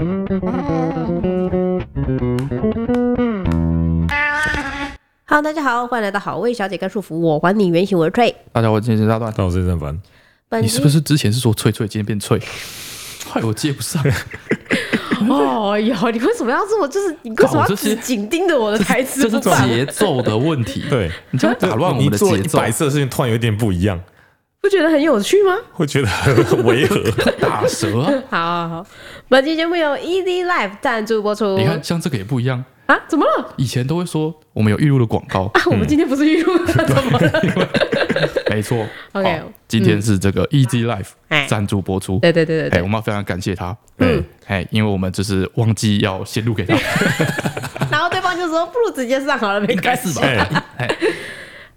Hello，大家好，欢迎来到好味小姐跟束缚，我还你原形，我是 Trey。大家好，我今天是大段，但我是正凡。你是不是之前是说脆脆，今天变脆？害我接不上。哦哟，你为什么要这么？就是你为什么要紧盯着我的台词？这是节奏的问题。对，你这样打乱我们的节奏。白色的事情突然有点不一样，不觉得很有趣吗？会觉得很违和，打舌。好好好，本期节目由 Easy Life 赞助播出。你看，像这个也不一样。啊？怎么了？以前都会说我们有预录的广告啊，我们今天不是预录的，怎么了？没错，OK，今天是这个 Easy Life 赞助播出。对对对对，哎，我们要非常感谢他。嗯，哎，因为我们就是忘记要先录给他，然后对方就说不如直接上好了，没关系吧？哎，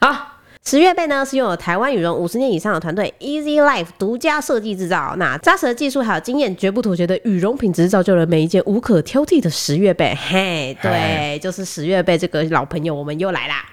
好。十月贝呢是拥有台湾羽绒五十年以上的团队 Easy Life 独家设计制造，那扎实的技术还有经验，绝不妥协的羽绒品质，造就了每一件无可挑剔的十月贝。嘿，对，就是十月贝这个老朋友，我们又来啦。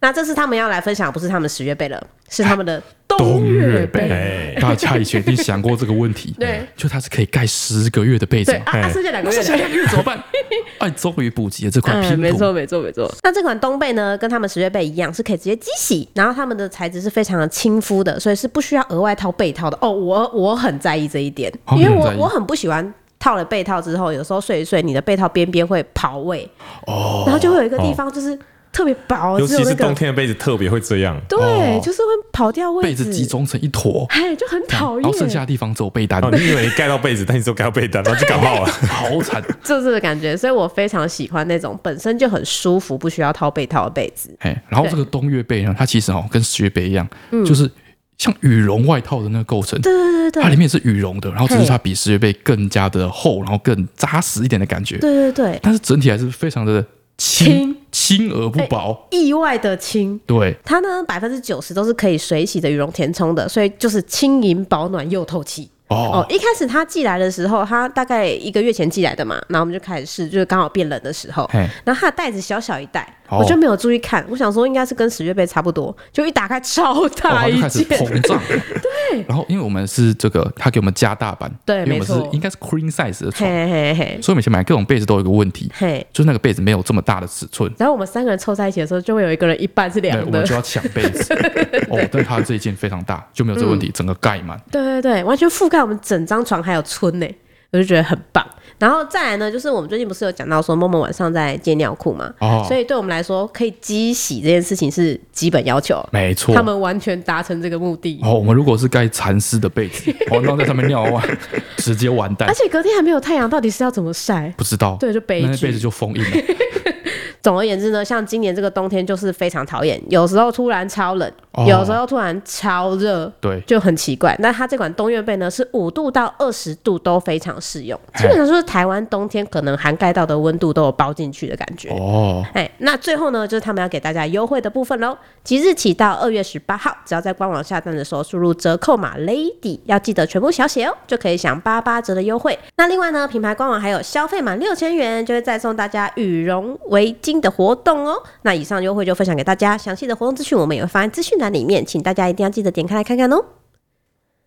那这次他们要来分享，不是他们十月贝了，是他们的冬月被。大家以前一定想过这个问题，对，就它是可以盖十个月的被子，啊，剩下两个月，剩下两个月怎么办？哎，终于补齐了这款拼图。没错，没错，没错。那这款冬被呢，跟他们十月被一样，是可以直接机洗，然后他们的材质是非常的亲肤的，所以是不需要额外套被套的。哦，我我很在意这一点，因为我我很不喜欢套了被套之后，有时候睡一睡，你的被套边边会跑位，哦，然后就会有一个地方就是。特别薄，尤其是冬天的被子特别会这样。对，就是会跑掉位置，被子集中成一坨，哎，就很讨厌。然后剩下的地方只有被单。你以为你盖到被子，但你只有盖到被单，然后就感冒了，好惨。就是的感觉，所以我非常喜欢那种本身就很舒服、不需要套被套的被子。哎，然后这个冬月被呢，它其实哦跟十月被一样，就是像羽绒外套的那个构成。对对对对，它里面是羽绒的，然后只是它比十月被更加的厚，然后更扎实一点的感觉。对对对，但是整体还是非常的。轻轻而不薄，意外的轻。对，它呢百分之九十都是可以水洗的羽绒填充的，所以就是轻盈保暖又透气。哦，一开始他寄来的时候，他大概一个月前寄来的嘛，然后我们就开始试，就是刚好变冷的时候，然后它的袋子小小一袋，我就没有注意看，我想说应该是跟十月被差不多，就一打开超大一件，膨胀，对。然后因为我们是这个，他给我们加大版，对，因为我们是，应该是 queen size 的床，所以每次买各种被子都有一个问题，就是那个被子没有这么大的尺寸。然后我们三个人凑在一起的时候，就会有一个人一半是凉的，我们就要抢被子。哦，但他这一件非常大，就没有这个问题，整个盖满。对对对，完全覆盖。我们整张床还有村呢，我就觉得很棒。然后再来呢，就是我们最近不是有讲到说梦梦晚上在借尿裤嘛，哦，所以对我们来说，可以机洗这件事情是基本要求，没错，他们完全达成这个目的。哦，我们如果是盖蚕丝的被子，哦，然后在上面尿完，直接完蛋。而且隔天还没有太阳，到底是要怎么晒？不知道，对，就被那被子就封印了。总而言之呢，像今年这个冬天就是非常讨厌，有时候突然超冷，哦、有时候突然超热，对，就很奇怪。那它这款冬月被呢，是五度到二十度都非常适用，基本上就是台湾冬天可能涵盖到的温度都有包进去的感觉。哦，哎，那最后呢，就是他们要给大家优惠的部分喽。即日起到二月十八号，只要在官网下单的时候输入折扣码 Lady，要记得全部小写哦，就可以享八八折的优惠。那另外呢，品牌官网还有消费满六千元就会再送大家羽绒围巾的活动哦，那以上优惠就分享给大家，详细的活动资讯我们也会放在资讯栏里面，请大家一定要记得点开来看看哦。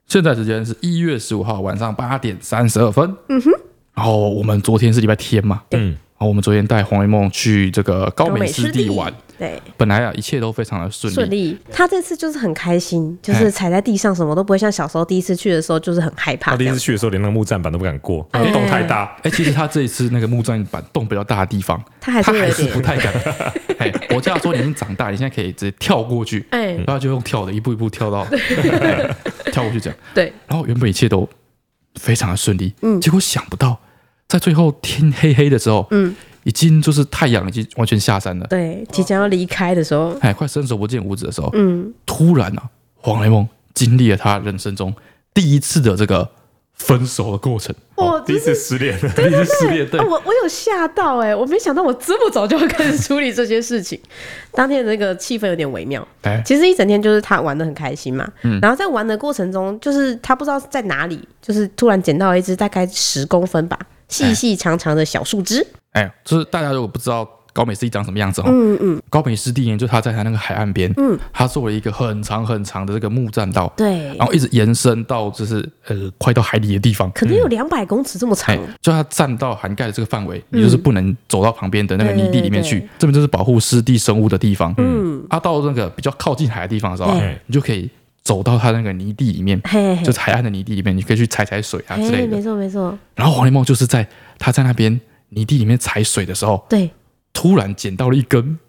现在时间是一月十五号晚上八点三十二分，嗯哼，然后我们昨天是礼拜天嘛，嗯，然后我们昨天带黄维梦去这个高美湿地玩。对，本来啊，一切都非常的顺利。顺利，他这次就是很开心，就是踩在地上什么都不会，像小时候第一次去的时候就是很害怕。他第一次去的时候连那个木栈板都不敢过，洞太大。哎，其实他这一次那个木栈板洞比较大的地方，他还是不太敢。哎，我家说你已经长大，你现在可以直接跳过去，哎，然后就用跳的，一步一步跳到 跳过去这样。对，然后原本一切都非常的顺利，嗯，结果想不到在最后天黑黑的时候，嗯。已经就是太阳已经完全下山了，对，即将要离开的时候，哎，快伸手不见五指的时候，嗯，突然啊，黄雷梦经历了他人生中第一次的这个分手的过程，我第一次失恋，第一次失恋，对，我我有吓到哎，我没想到我这么早就会开始处理这些事情，当天的那个气氛有点微妙，哎，其实一整天就是他玩的很开心嘛，嗯，然后在玩的过程中，就是他不知道在哪里，就是突然捡到一只大概十公分吧。细细长长的小树枝，哎，就是大家如果不知道高美湿地长什么样子哦。嗯嗯。高美湿地呢，就它在它那个海岸边，嗯，它做了一个很长很长的这个木栈道，对，然后一直延伸到就是呃快到海里的地方，可能有两百公尺这么长。就它栈道涵盖的这个范围，你就是不能走到旁边的那个泥地里面去，这边就是保护湿地生物的地方。嗯。它到那个比较靠近海的地方的时候，你就可以。走到他那个泥地里面，嘿嘿就是海岸的泥地里面，你可以去踩踩水啊之类的。没错没错。然后黄连梦就是在他在那边泥地里面踩水的时候，对，突然捡到了一根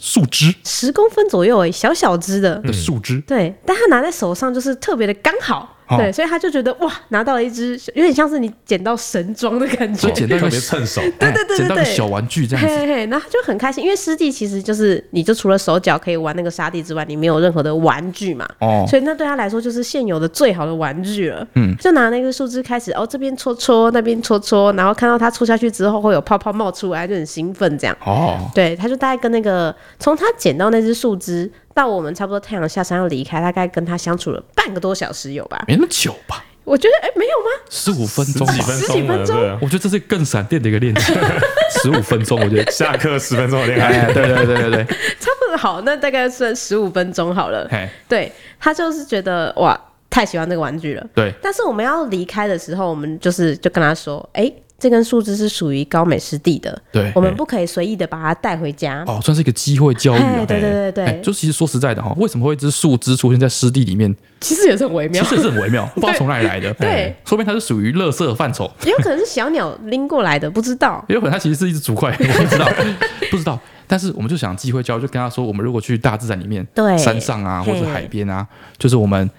树枝，十公分左右欸，小小枝的的树枝。对，但他拿在手上就是特别的刚好。对，所以他就觉得哇，拿到了一只有点像是你捡到神装的感觉，捡到特别趁手，对对对对对，小玩具这样子，嘿嘿，然后他就很开心，因为湿地其实就是你就除了手脚可以玩那个沙地之外，你没有任何的玩具嘛，哦，所以那对他来说就是现有的最好的玩具了，嗯，就拿那个树枝开始哦，这边戳戳，那边戳戳，然后看到它戳下去之后会有泡泡冒出来，就很兴奋这样，哦，对，他就大概跟那个从他捡到那只树枝到我们差不多太阳下山要离开，大概跟他相处了半个多小时有吧，没那么久吧。我觉得哎，没有吗？十五分钟，十几分钟。我觉得这是更闪电的一个恋情。十五分钟，我觉得下课十分钟的恋爱。对对对对对，差不多好，那大概算十五分钟好了。对，他就是觉得哇，太喜欢这个玩具了。对，但是我们要离开的时候，我们就是就跟他说，哎。这根树枝是属于高美湿地的，对，我们不可以随意的把它带回家。哦，算是一个机会教育。对对对对，就其实说实在的哈，为什么会一只树枝出现在湿地里面？其实也是很微妙，其实也是很微妙，不知道从哪里来的。对，说明它是属于垃圾范畴，也有可能是小鸟拎过来的，不知道。也有可能它其实是一只竹块，我不知道，不知道。但是我们就想机会教育，就跟他说，我们如果去大自然里面，对，山上啊，或者海边啊，就是我们。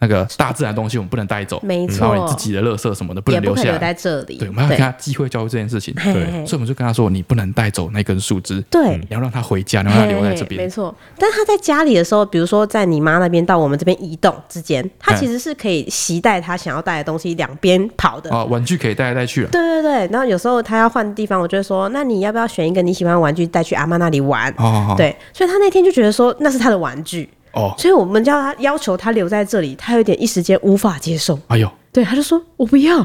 那个大自然的东西我们不能带走，没错，然后你自己的垃圾什么的不能留下来，留在这里。对，我们要给他机会教育这件事情。对，所以我们就跟他说，你不能带走那根树枝，对，你要让他回家，你让他留在这边。没错，但他在家里的时候，比如说在你妈那边到我们这边移动之间，他其实是可以携带他想要带的东西两边跑的。啊，玩具可以带来带去。对对对，然后有时候他要换地方，我就会说，那你要不要选一个你喜欢的玩具带去阿妈那里玩？哦，对，所以他那天就觉得说那是他的玩具。哦，所以我们叫他要求他留在这里，他有点一时间无法接受。哎呦，对，他就说我不要，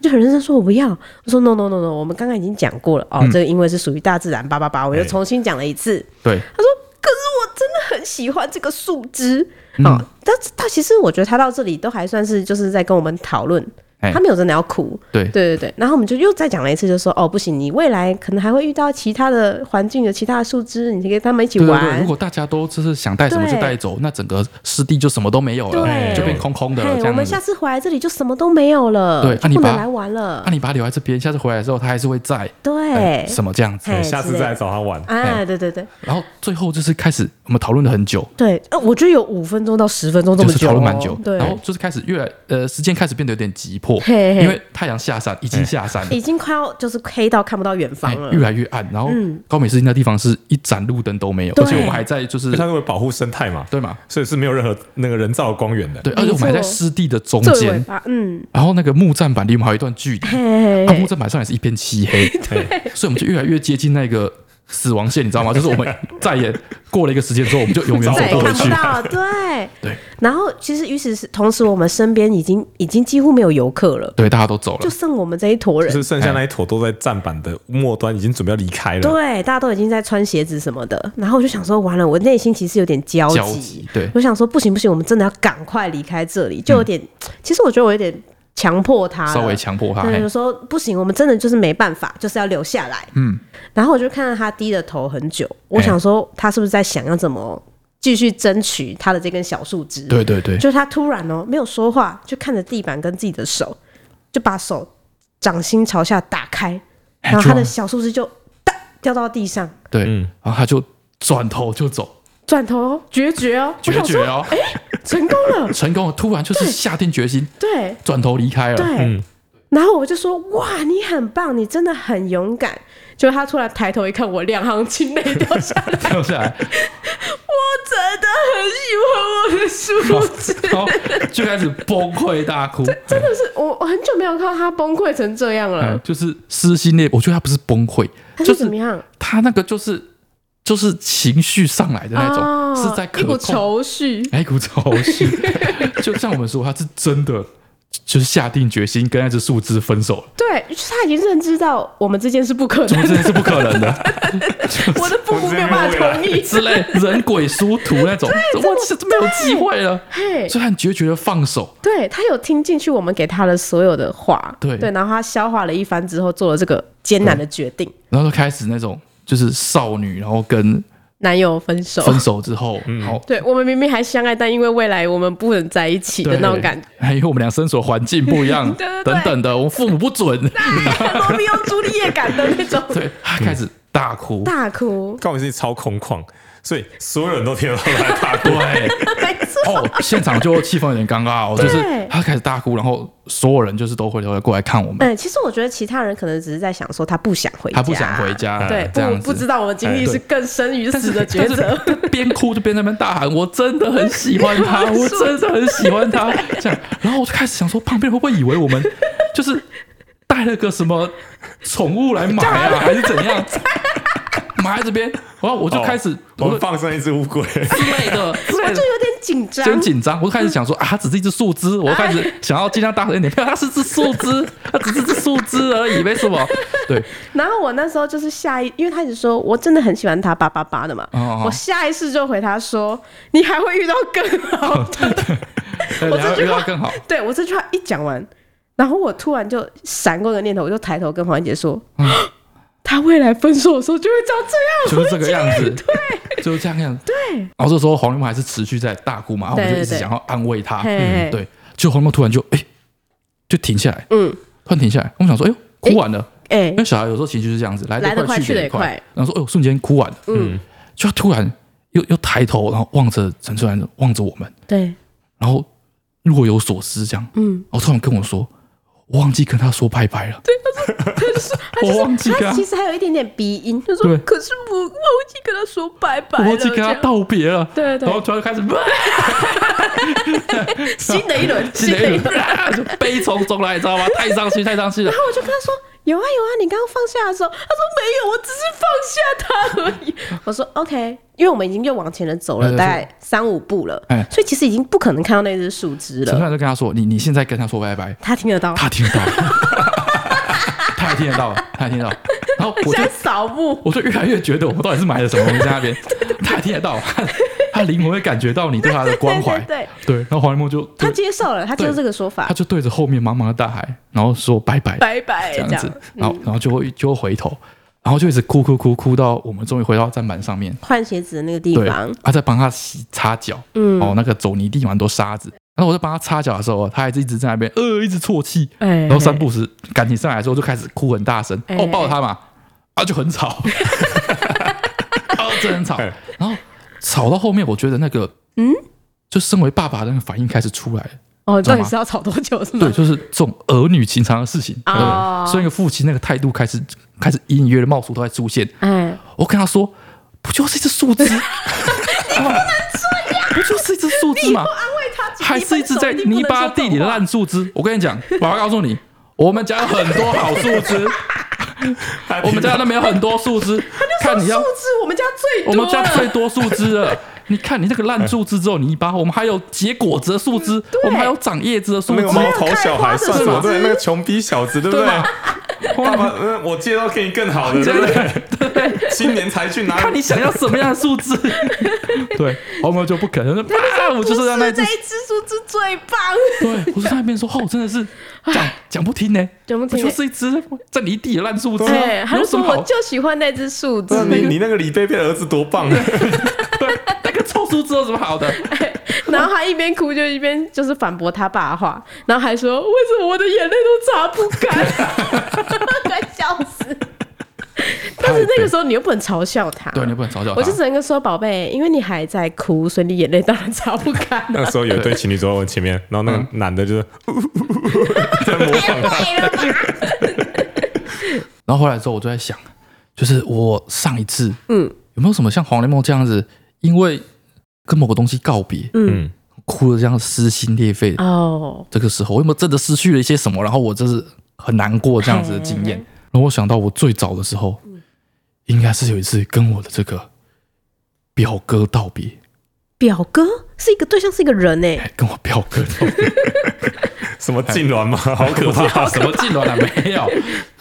就很认真说我不要。我说 no no no no，我们刚刚已经讲过了。哦，这个因为是属于大自然，叭叭叭，我又重新讲了一次。对，他说可是我真的很喜欢这个树枝。啊，但是他其实我觉得他到这里都还算是就是在跟我们讨论。他没有真的要哭，对。对对对，然后我们就又再讲了一次，就说哦不行，你未来可能还会遇到其他的环境的其他的树枝，你可以跟他们一起玩。如果大家都就是想带什么就带走，那整个湿地就什么都没有了，就变空空的了。我们下次回来这里就什么都没有了，对，不能来玩了。那你把它留在这边，下次回来之后它还是会在，对，什么这样子，下次再来找他玩。哎，对对对。然后最后就是开始我们讨论了很久，对，呃，我觉得有五分钟到十分钟这么久，讨论蛮久。对，然后就是开始越来呃时间开始变得有点急迫，因为。太阳下山，已经下山了，已经快要就是黑到看不到远方了，越来越暗。然后高美湿地那地方是一盏路灯都没有，而且我们还在就是它为保护生态嘛，对嘛，所以是没有任何那个人造光源的。对，而且我们还在湿地的中间，嗯，然后那个木栈板离我们还有一段距离，啊，木栈板上也是一片漆黑，对，所以我们就越来越接近那个。死亡线，你知道吗？就是我们再也过了一个时间之后，我们就永远走不回去。对 对。然后，其实与此是同时，我们身边已经已经几乎没有游客了。对，大家都走了，就剩我们这一坨人。就是剩下那一坨都在站板的末端，已经准备要离开了。对，大家都已经在穿鞋子什么的。然后我就想说，完了，我内心其实有点焦急。对，我想说，不行不行，我们真的要赶快离开这里。就有点，其实我觉得我有点。强迫他，稍微强迫他，对，就说不行，我们真的就是没办法，就是要留下来。嗯，然后我就看到他低着头很久，我想说他是不是在想要怎么继续争取他的这根小树枝？对对对，就他突然哦没有说话，就看着地板跟自己的手，就把手掌心朝下打开，然后他的小树枝就哒掉到地上。对，然后他就转头就走。转头决绝哦，决绝哦，哎，成功了，成功了！突然就是下定决心，对，转头离开了，对。然后我就说：“哇，你很棒，你真的很勇敢。”就他突然抬头一看，我两行清泪掉下来，掉下来。我真的很喜欢我的树枝，就开始崩溃大哭。真的是我，我很久没有看到他崩溃成这样了，就是撕心裂。我觉得他不是崩溃，他是怎么样？他那个就是。就是情绪上来的那种，哦、是在可控，一股愁绪，一股愁绪。就像我们说，他是真的就是下定决心跟那只树枝分手了。对，他已经认知到我们之间是不可能，我们之间是不可能的。我的父母没有办法同意。之类，人鬼殊途那种，我是没有机会了。所以他很决绝的放手。对，他有听进去我们给他的所有的话，对。对，然后他消化了一番之后，做了这个艰难的决定，然后就开始那种就是少女，然后跟。男友分手，分手之后，嗯，好，对我们明明还相爱，但因为未来我们不能在一起的那种感觉，还因为我们俩生活环境不一样，等等的，我们父母不准，罗密欧朱丽叶感的那种，对，他开始大哭，大哭，告诉你超空旷。所以所有人都听到他在大哭，对，哦，现场就气氛有点尴尬哦，就是他开始大哭，然后所有人就是都会都会过来看我们。嗯，其实我觉得其他人可能只是在想说他不想回家，他不想回家，对，不不知道我的经历是更生与死的抉择。边哭就边在那边大喊：“我真的很喜欢他，我真的很喜欢他。”这样，然后我就开始想说，旁边会不会以为我们 就是带了个什么宠物来买啊，还是怎样？埋在这边，然后我就开始，哦、我们放生一只乌龟之类的，我就有点紧张，真紧张。我就开始想说啊，它只是一只树枝，我开始想要尽量大声一点，它是只树枝，它只是只树枝而已，没什么。对。然后我那时候就是下意，因为他一直说我真的很喜欢他，叭叭叭的嘛。哦哦我下意识就回他说，你还会遇到更好的。我这句话更好。对我这句话一讲完，然后我突然就闪过个念头，我就抬头跟黄安姐说。嗯他未来分手的时候就会长这样，就是这个样子，对，就是这样样。子，对。然后这时候黄立梦还是持续在大哭嘛，然后我们就一直想要安慰他，嗯，对。就黄立梦突然就哎，就停下来，嗯，突然停下来。我想说，哎呦，哭完了，哎，因为小孩有时候情绪是这样子，来得快去得也快。然后说，哎呦，瞬间哭完了，嗯，就他突然又又抬头，然后望着陈春兰，望着我们，对，然后若有所思这样，嗯，然后突然跟我说。我忘记跟他说拜拜了。对，可是我忘记他其实还有一点点鼻音，他说，可是我忘记跟他说拜拜了，忘记跟他道别了。对对。然后突然开始，新的一轮，新的一轮，就悲从中来，你知道吗？太伤心，太伤心了。然后我就跟他说。有啊有啊，你刚刚放下的时候，他说没有，我只是放下他而已。我说 OK，因为我们已经又往前了走了大概三五步了，哎，所以其实已经不可能看到那只树枝了。陈就跟他说：“你你现在跟他说拜拜。”他听得到，他听得到，他还听得到，他还听得到。然后我就扫墓，我就越来越觉得我们到底是买了什么东西在那边。他还听得到。他灵魂会感觉到你对他的关怀，对对。然后黄一梦就他接受了，他接受这个说法，他就对着后面茫茫的大海，然后说拜拜。拜拜这样子，然后然后就会就会回头，然后就一直哭哭哭哭到我们终于回到站板上面。换鞋子的那个地方，他在帮他洗擦脚，嗯，哦那个走泥地蛮多沙子，然后我在帮他擦脚的时候，他还是一直在那边呃一直啜泣，然后三不时赶紧上来之后就开始哭很大声，哦抱着他嘛，啊就很吵，啊真的很吵，然后吵到后面我觉得那个。嗯，就身为爸爸的那个反应开始出来了。哦，到底是要吵多久？是吗？对，就是这种儿女情长的事情。哦，所以父亲那个态度开始开始隐隐约约的冒出都在出现。哎，我跟他说，不就是一只树枝？你不就是一只树枝吗？还是一只在泥巴地里的烂树枝？我跟你讲，我要告诉你，我们家有很多好树枝。我们家那边有很多树枝。看你要树枝，我们家最我们家最多树枝了。你看，你这个烂树枝之后，泥巴，我们还有结果子的树枝，我们还有长叶子的树枝。那个毛头小孩算什么？对，那个穷逼小子，对不对？爸爸，我介绍给你更好 的，对不对？对，新年才去拿。看你想要什么样的数字？对，我们就不可能。啊，我就是让那这一只数字最棒。对，我就在那边说，哦，真的是讲讲不听呢，讲不听，就是一只在泥地的烂数字。对，他就说我就喜欢那只数字。你你那个李贝贝儿子多棒。对，那个臭数字有什么好的？然后他一边哭就一边就是反驳他爸的话，然后还说：“为什么我的眼泪都擦不干？” 快笑死！但是那个时候你又不能嘲笑他，对，你不能嘲笑他。我就只能说：“宝贝，因为你还在哭，所以你眼泪当然擦不干。”那个时候有一对情侣走在我前面，然后那个男的就是在模仿他。然后后来之后，我就在想，就是我上一次，嗯，有没有什么像黄雷梦这样子，因为跟某个东西告别，嗯，哭的这样撕心裂肺哦。这个时候，我有没有真的失去了一些什么？然后我就是很难过这样子的经验。然后我想到，我最早的时候，应该是有一次跟我的这个表哥道别。表哥是一个对象，是一个人哎，跟我表哥道别，什么痉挛吗？好可怕！什么痉挛啊？没有。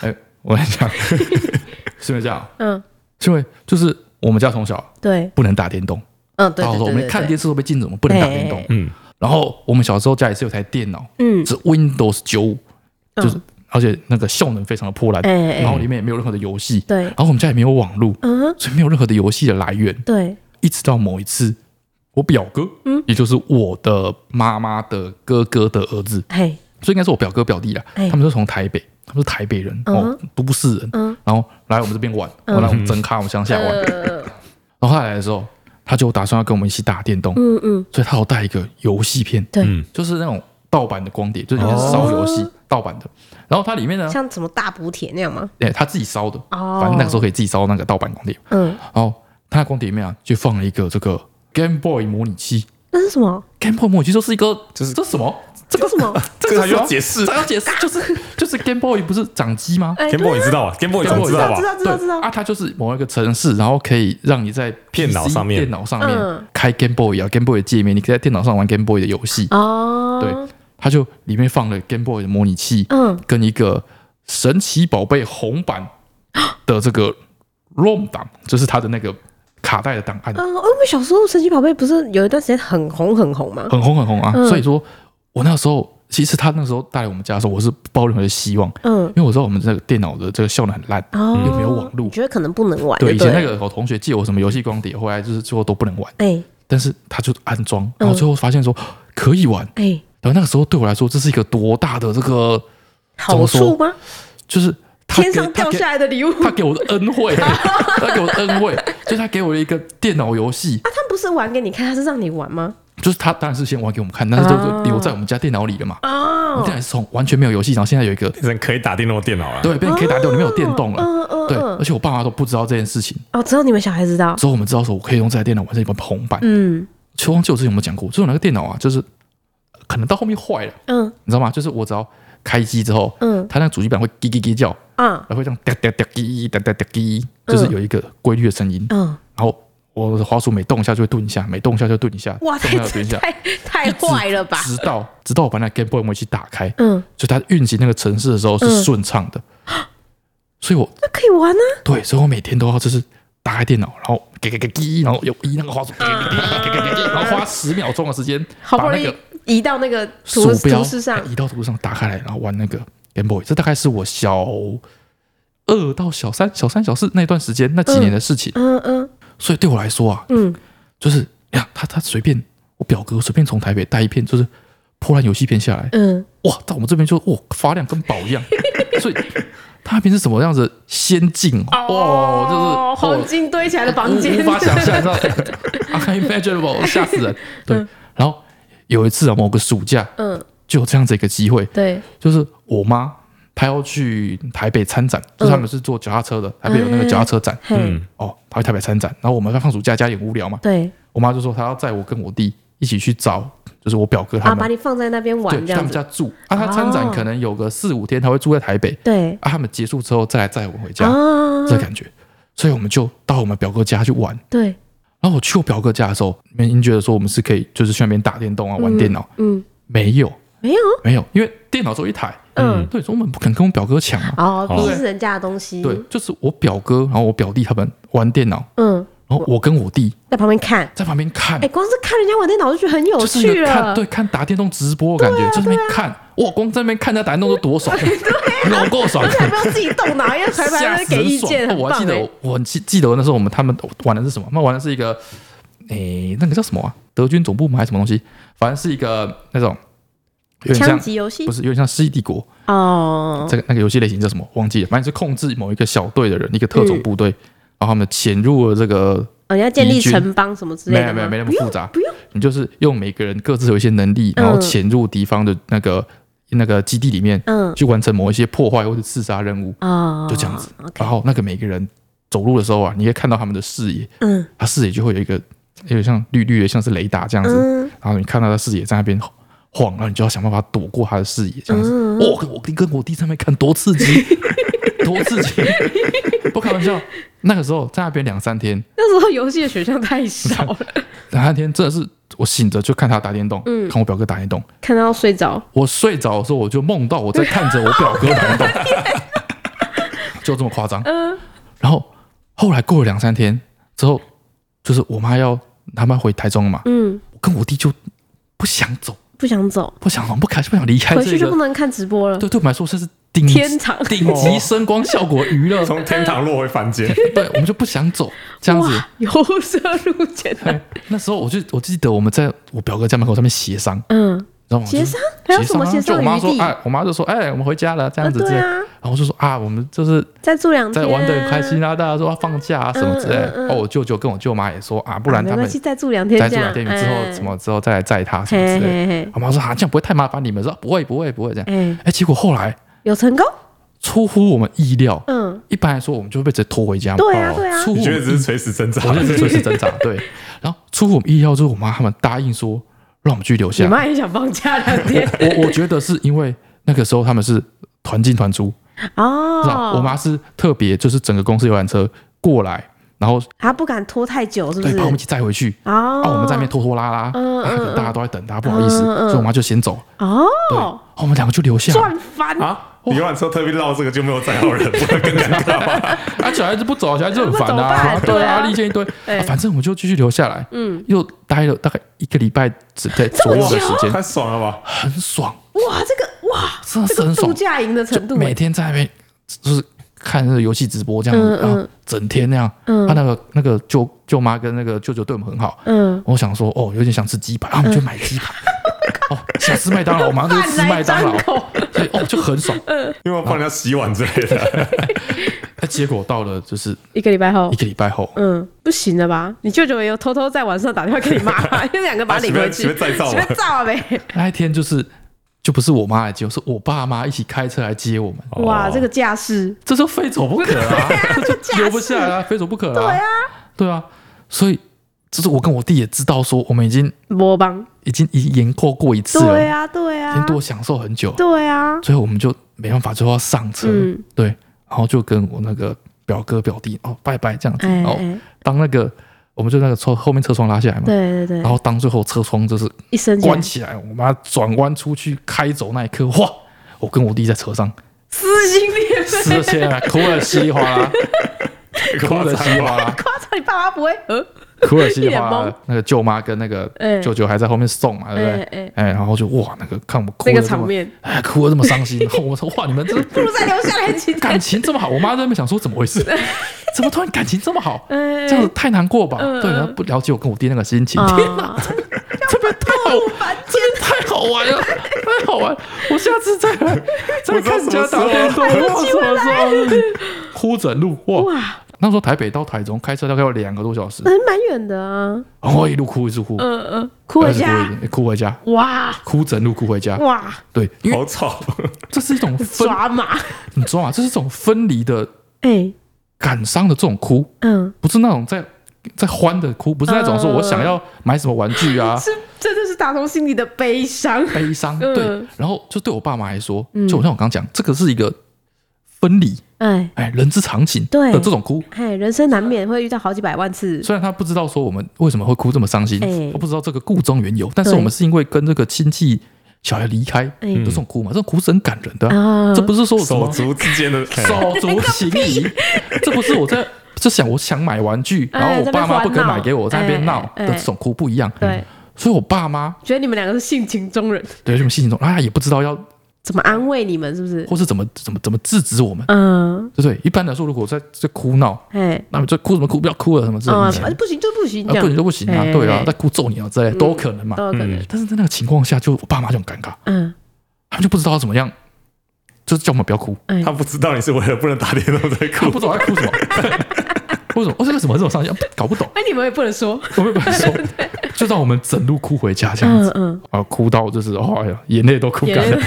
哎，我跟你讲，是因为这样？嗯，是因为就是我们家从小对不能打电动。嗯，对。然后我们看电视都被禁止，我们不能打电动。嗯。然后我们小时候家里是有台电脑，嗯，是 Windows 九五，就是而且那个效能非常的破烂，然后里面也没有任何的游戏，对。然后我们家也没有网络，嗯，所以没有任何的游戏的来源，对。一直到某一次，我表哥，嗯，也就是我的妈妈的哥哥的儿子，嘿，所以应该是我表哥表弟啦，他们是从台北，他们是台北人哦，都市人，嗯，然后来我们这边玩，来我们真咖，我们乡下玩，然后他来的时候。他就打算要跟我们一起打电动，嗯嗯，所以他有带一个游戏片，对，就是那种盗版的光碟，就是烧游戏盗版的。然后它里面呢，像什么大补铁那样吗？对，他自己烧的，哦，反正那个时候可以自己烧那个盗版光碟，嗯。然后他的光碟里面啊，就放了一个这个 Game Boy 模拟器。那是什么？Game Boy 模拟器就是一个，就是这什么？这个什么？这个还要解释？还要解释？就是就是 Game Boy 不是掌机吗？Game Boy 你知道吧？Game Boy 你知道吧？知道知道知道。啊，它就是某一个程式，然后可以让你在电脑上面电脑上面开 Game Boy 啊，Game Boy 的界面，你可以在电脑上玩 Game Boy 的游戏。哦。对，它就里面放了 Game Boy 的模拟器，嗯，跟一个神奇宝贝红版的这个 ROM 档，就是它的那个卡带的档案。嗯，因为小时候神奇宝贝不是有一段时间很红很红吗？很红很红啊，所以说我那时候。其实他那时候带来我们家的时候，我是抱任何的希望，嗯，因为我知道我们这个电脑的这个效能很烂，哦，又没有网络，你觉得可能不能玩？对，以前那个我同学借我什么游戏光碟，后来就是最后都不能玩，哎，但是他就安装，然后最后发现说可以玩，哎，然后那个时候对我来说，这是一个多大的这个好处吗？就是天上掉下来的礼物，他给我的恩惠，他给我的恩惠，就是他给我的一个电脑游戏。啊，他不是玩给你看，他是让你玩吗？就是他当然是先玩给我们看，但是都留在我们家电脑里的嘛。哦，我电脑是从完全没有游戏，然后现在有一个变成可以打电动的电脑了。对，变成可以打电动，里面有电动了。嗯嗯。对，而且我爸妈都不知道这件事情。哦，只有你们小孩知道。之后我们知道说，我可以用这台电脑玩这一款红版。嗯。其实忘记我之前有没有讲过，就是那个电脑啊，就是可能到后面坏了。嗯。你知道吗？就是我只要开机之后，嗯，它那个主机板会叽叽叽叫，嗯，然后会这样哒哒哒叽哒哒哒叽，就是有一个规律的声音。嗯。然后。我的滑鼠每动一下就会顿一下，每动一下就顿一下。哇，太太太坏了吧！直到直到我把那 Game Boy 模拟器打开，嗯，所以它运行那个程式的时候是顺畅的，所以我那可以玩啊。对，所以我每天都要就是打开电脑，然后给给给滴，然后有移那个滑鼠，然后花十秒钟的时间把那个移到那个鼠标上，移到图上打开来，然后玩那个 Game Boy。这大概是我小二到小三、小三、小四那段时间那几年的事情。嗯嗯。所以对我来说啊，嗯，就是呀，他他随便我表哥随便从台北带一片就是破烂游戏片下来，嗯，哇，到我们这边就哇发亮跟宝一样，所以他那边是什么样子仙境哦，就是黄金堆起来的房间，无法想象，你知道？Unimaginable，吓死人。对，然后有一次啊，某个暑假，嗯，就有这样子一个机会，对，就是我妈。他要去台北参展，就是他们是坐脚踏车的，台北有那个脚踏车展，嗯，哦，他去台北参展，然后我们在放暑假，家里无聊嘛，对，我妈就说她要载我跟我弟一起去找，就是我表哥他们，把你放在那边玩，对，他们家住，啊，他参展可能有个四五天，他会住在台北，对，啊，他们结束之后再来载我回家，这感觉，所以我们就到我们表哥家去玩，对，然后我去我表哥家的时候，你们觉得说我们是可以就是去那边打电动啊，玩电脑，嗯，没有，没有，没有，因为电脑只有一台。嗯，对，所以我们不肯跟我表哥抢嘛。哦，毕竟是人家的东西。对，就是我表哥，然后我表弟他们玩电脑。嗯，然后我跟我弟在旁边看，在旁边看。哎，光是看人家玩电脑就觉得很有趣了。对，看打电动直播的感觉，就在那边看，哇，光在那边看人家打电动都多爽，有够爽。而且还不用自己动脑，因为裁判会给意见。我还记得，我记记得那时候我们他们玩的是什么？他们玩的是一个，哎，那个叫什么啊？德军总部吗？还是什么东西？反正是一个那种。枪击游戏不是有点像《世纪帝国》哦，这个那个游戏类型叫什么？忘记了。反正是控制某一个小队的人，一个特种部队，然后他们潜入了这个，哦，要建立城邦什么之类的。没有没有没那么复杂，不用。你就是用每个人各自有一些能力，然后潜入敌方的那个那个基地里面，嗯，去完成某一些破坏或者刺杀任务哦，就这样子。然后那个每个人走路的时候啊，你可以看到他们的视野，嗯，他视野就会有一个有点像绿绿的，像是雷达这样子。然后你看到他视野在那边。晃，然后你就要想办法躲过他的视野，这样子。我弟跟我弟在那边看，多刺激，多刺激！不开玩笑，那个时候在那边两三天，那时候游戏的选项太少了。两三天真的是我醒着就看他打电动，嗯，看我表哥打电动，看到睡着。我睡着的时候，我就梦到我在看着我表哥打电动，就这么夸张。嗯，然后后来过了两三天之后，就是我妈要他们回台中了嘛，嗯，我跟我弟就不想走，不想走，不想走，不开心，不想离开，回去就不能看直播了。对，对我们来说这是顶。天堂顶级声光效果娱乐，从天堂落回凡间。对，我们就不想走，这样子由奢入俭。那时候我就我记得我们在我表哥家门口上面协商，嗯，知道吗？协商还有什么协商？就我妈说，哎，我妈就说，哎，我们回家了，这样子。对啊。然后我就说啊，我们就是再住两天，在玩的很开心啊，大家说要放假啊什么之类。哦，我舅舅跟我舅妈也说啊，不然他们再住两天，再住两天之后什么之后再来载他什么之类。我妈说啊，这样不会太麻烦你们，说不会不会不会这样。哎，结果后来有成功。出乎我们意料，嗯，一般来说我们就会被直接拖回家嘛。对啊，对啊。你觉得只是垂死挣扎？我觉得是垂死挣扎。对。然后出乎我们意料，就是我妈他们答应说让我们继续留下。你妈也想放假两天。我我觉得是因为那个时候他们是团进团出哦。我妈是特别就是整个公司游览车过来，然后她不敢拖太久，是不是？把我们一起载回去哦。我们在那边拖拖拉拉，嗯嗯，大家都在等她，不好意思，所以我妈就先走。哦。对。我们两个就留下。赚翻啊！游览车特别绕这个就没有载好人，不会更尴尬吗？啊，小孩子不走，小孩子很烦啊，对啊，意见一堆，反正我们就继续留下来，嗯，又待了大概一个礼拜之在左右的时间，太爽了吧？很爽。哇！这个哇，真的是很爽，度假营的程度，每天在那边就是看那个游戏直播这样子，然后整天那样，他那个那个舅舅妈跟那个舅舅对我们很好，嗯，我想说哦，有点想吃鸡排，啊，我们就买鸡排。哦，想吃麦当劳，我马上就吃麦当劳，对，哦，就很爽。嗯，因为我帮人家洗碗之类的。那结果到了就是一个礼拜后，一个礼拜后，嗯，不行了吧？你舅舅也有偷偷在晚上打电话给你妈，因为两个把你领回去，学再造，学造呗。那一天就是就不是我妈来接我，是我爸妈一起开车来接我们。哇，这个架势，这就非走不可啊，这就留不下来啊，非走不可啊。对啊，对啊，所以。就是我跟我弟也知道说，我们已经已经已经延后过一次了，对啊，对啊，已经多享受很久，对啊，最后我们就没办法，最后要上车，嗯、对，然后就跟我那个表哥表弟哦拜拜这样子，哎哎。然后当那个我们就那个车后面车窗拉下来嘛，对对对，然后当最后车窗就是一声关起来，我妈转弯出去开走那一刻，哇，我跟我弟在车上撕心裂肺，撕心裂肺，哭得稀里哗啦，哭得稀里哗啦，夸张，你爸妈不会呃。哭了稀里哗啦，那个舅妈跟那个舅舅还在后面送嘛，对不对？哎，然后就哇，那个看我们哭的场面，哎，哭的这么伤心。我说哇，你们这 不如再留下来，感情这么好。我妈在那边想说怎么回事？怎么突然感情这么好？这样子太难过吧？对，然后不了解我跟我爹那个心情。天哪，这边太好，真的太好玩了，太好玩。我下次再来再看家打电动，哇，什么时候哭整路哇？那时候台北到台中开车大概要两个多小时，蛮远的啊。然后一路哭一直哭，嗯嗯，哭回家，哭回家，哇，哭整路哭回家，哇，对，好吵，这是一种抓马，你抓马，这是一种分离的，哎，感伤的这种哭，嗯，不是那种在在欢的哭，不是那种说我想要买什么玩具啊，是真的是打从心里的悲伤，悲伤，对。然后就对我爸妈来说，就像我刚刚讲，这个是一个分离。哎。哎，人之常情的这种哭，哎，人生难免会遇到好几百万次。虽然他不知道说我们为什么会哭这么伤心，他不知道这个故中缘由，但是我们是因为跟这个亲戚小孩离开的这种哭嘛，这种哭是很感人的。这不是说手足之间的 手足情谊，这不是我在就想我想买玩具，然后我爸妈不肯买给我，在那边闹的这种哭不一样。对，所以我爸妈觉得你们两个是性情中人，对，什么性情中，哎呀，也不知道要。怎么安慰你们？是不是？或是怎么怎么怎么制止我们？嗯，对不对？一般来说，如果在在哭闹，哎，那么就哭什么哭？不要哭了，什么之类的。不行就不行，不行就不行啊！对啊，在哭揍你啊之类都有可能嘛。都有可能。但是在那个情况下，就我爸妈就很尴尬。嗯，他们就不知道怎么样，就是叫我们不要哭。他不知道你是为了不能打电动在哭，他不知道在哭什么。为什么？为什么这么伤心？搞不懂。哎，你们也不能说，我们不能说。就让我们整路哭回家这样子，嗯，啊，哭到就是，哎呀，眼泪都哭干了。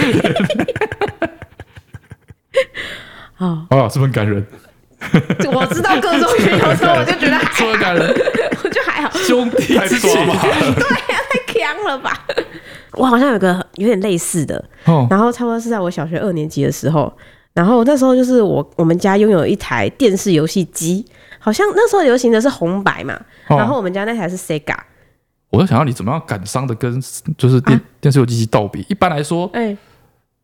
啊啊，是不是很感人？我知道各种原因，所以我就觉得是不是感人？我觉得还好，兄弟之情嘛。对呀，太强了吧！我好像有个有点类似的，然后差不多是在我小学二年级的时候，然后那时候就是我我们家拥有一台电视游戏机，好像那时候流行的是红白嘛，然后我们家那台是 Sega。我就想要你怎么样感伤的跟就是电、啊、电视游戏机道别。一般来说，哎、欸，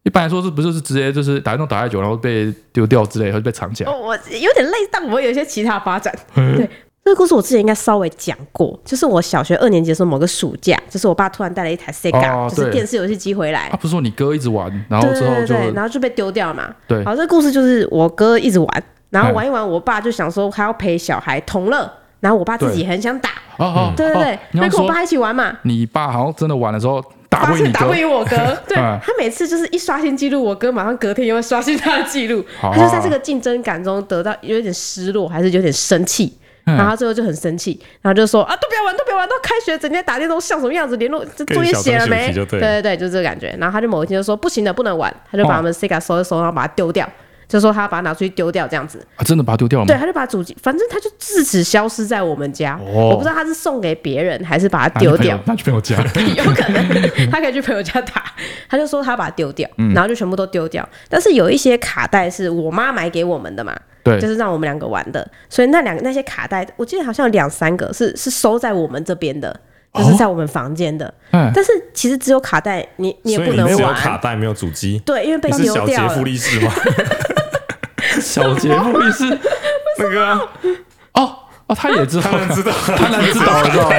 一般来说是不是就是直接就是打电动打太久，然后被丢掉之类，或者被藏起来？哦，我有点累，但我有一些其他发展。对，这个故事我之前应该稍微讲过，就是我小学二年级的时候某个暑假，就是我爸突然带了一台 Sega、哦、就是电视游戏机回来。不是说你哥一直玩，然后之后就对对对，然后就被丢掉嘛。对，好，这个故事就是我哥一直玩，然后玩一玩，我爸就想说还要陪小孩同乐。然后我爸自己很想打，哦对对对，那跟我爸一起玩嘛。你爸好像真的玩的时候打不赢，打不赢我哥。对，他每次就是一刷新记录，我哥马上隔天又会刷新他的记录。他就在这个竞争感中得到有点失落，还是有点生气。然后最后就很生气，然后就说啊，都不要玩，都不要玩，到开学整天打电动像什么样子？联络这作业写了没？对对对，就这个感觉。然后他就某一天就说不行的，不能玩，他就把我们 Sega 收一收，然后把它丢掉。就说他把它拿出去丢掉，这样子啊，真的把它丢掉了吗？对，他就把主机，反正他就自此消失在我们家。哦、我不知道他是送给别人还是把它丢掉。他去朋友家，有可能他可以去朋友家打。他就说他把它丢掉，嗯、然后就全部都丢掉。但是有一些卡带是我妈买给我们的嘛，对，就是让我们两个玩的。所以那两个那些卡带，我记得好像有两三个是是收在我们这边的，就是在我们房间的。哦、但是其实只有卡带，你你也不能玩。没有卡带，没有主机。对，因为被丢掉了。是小杰富力士吗？小杰富力士那个哦哦，他也知道，他知道，他能知道，知道。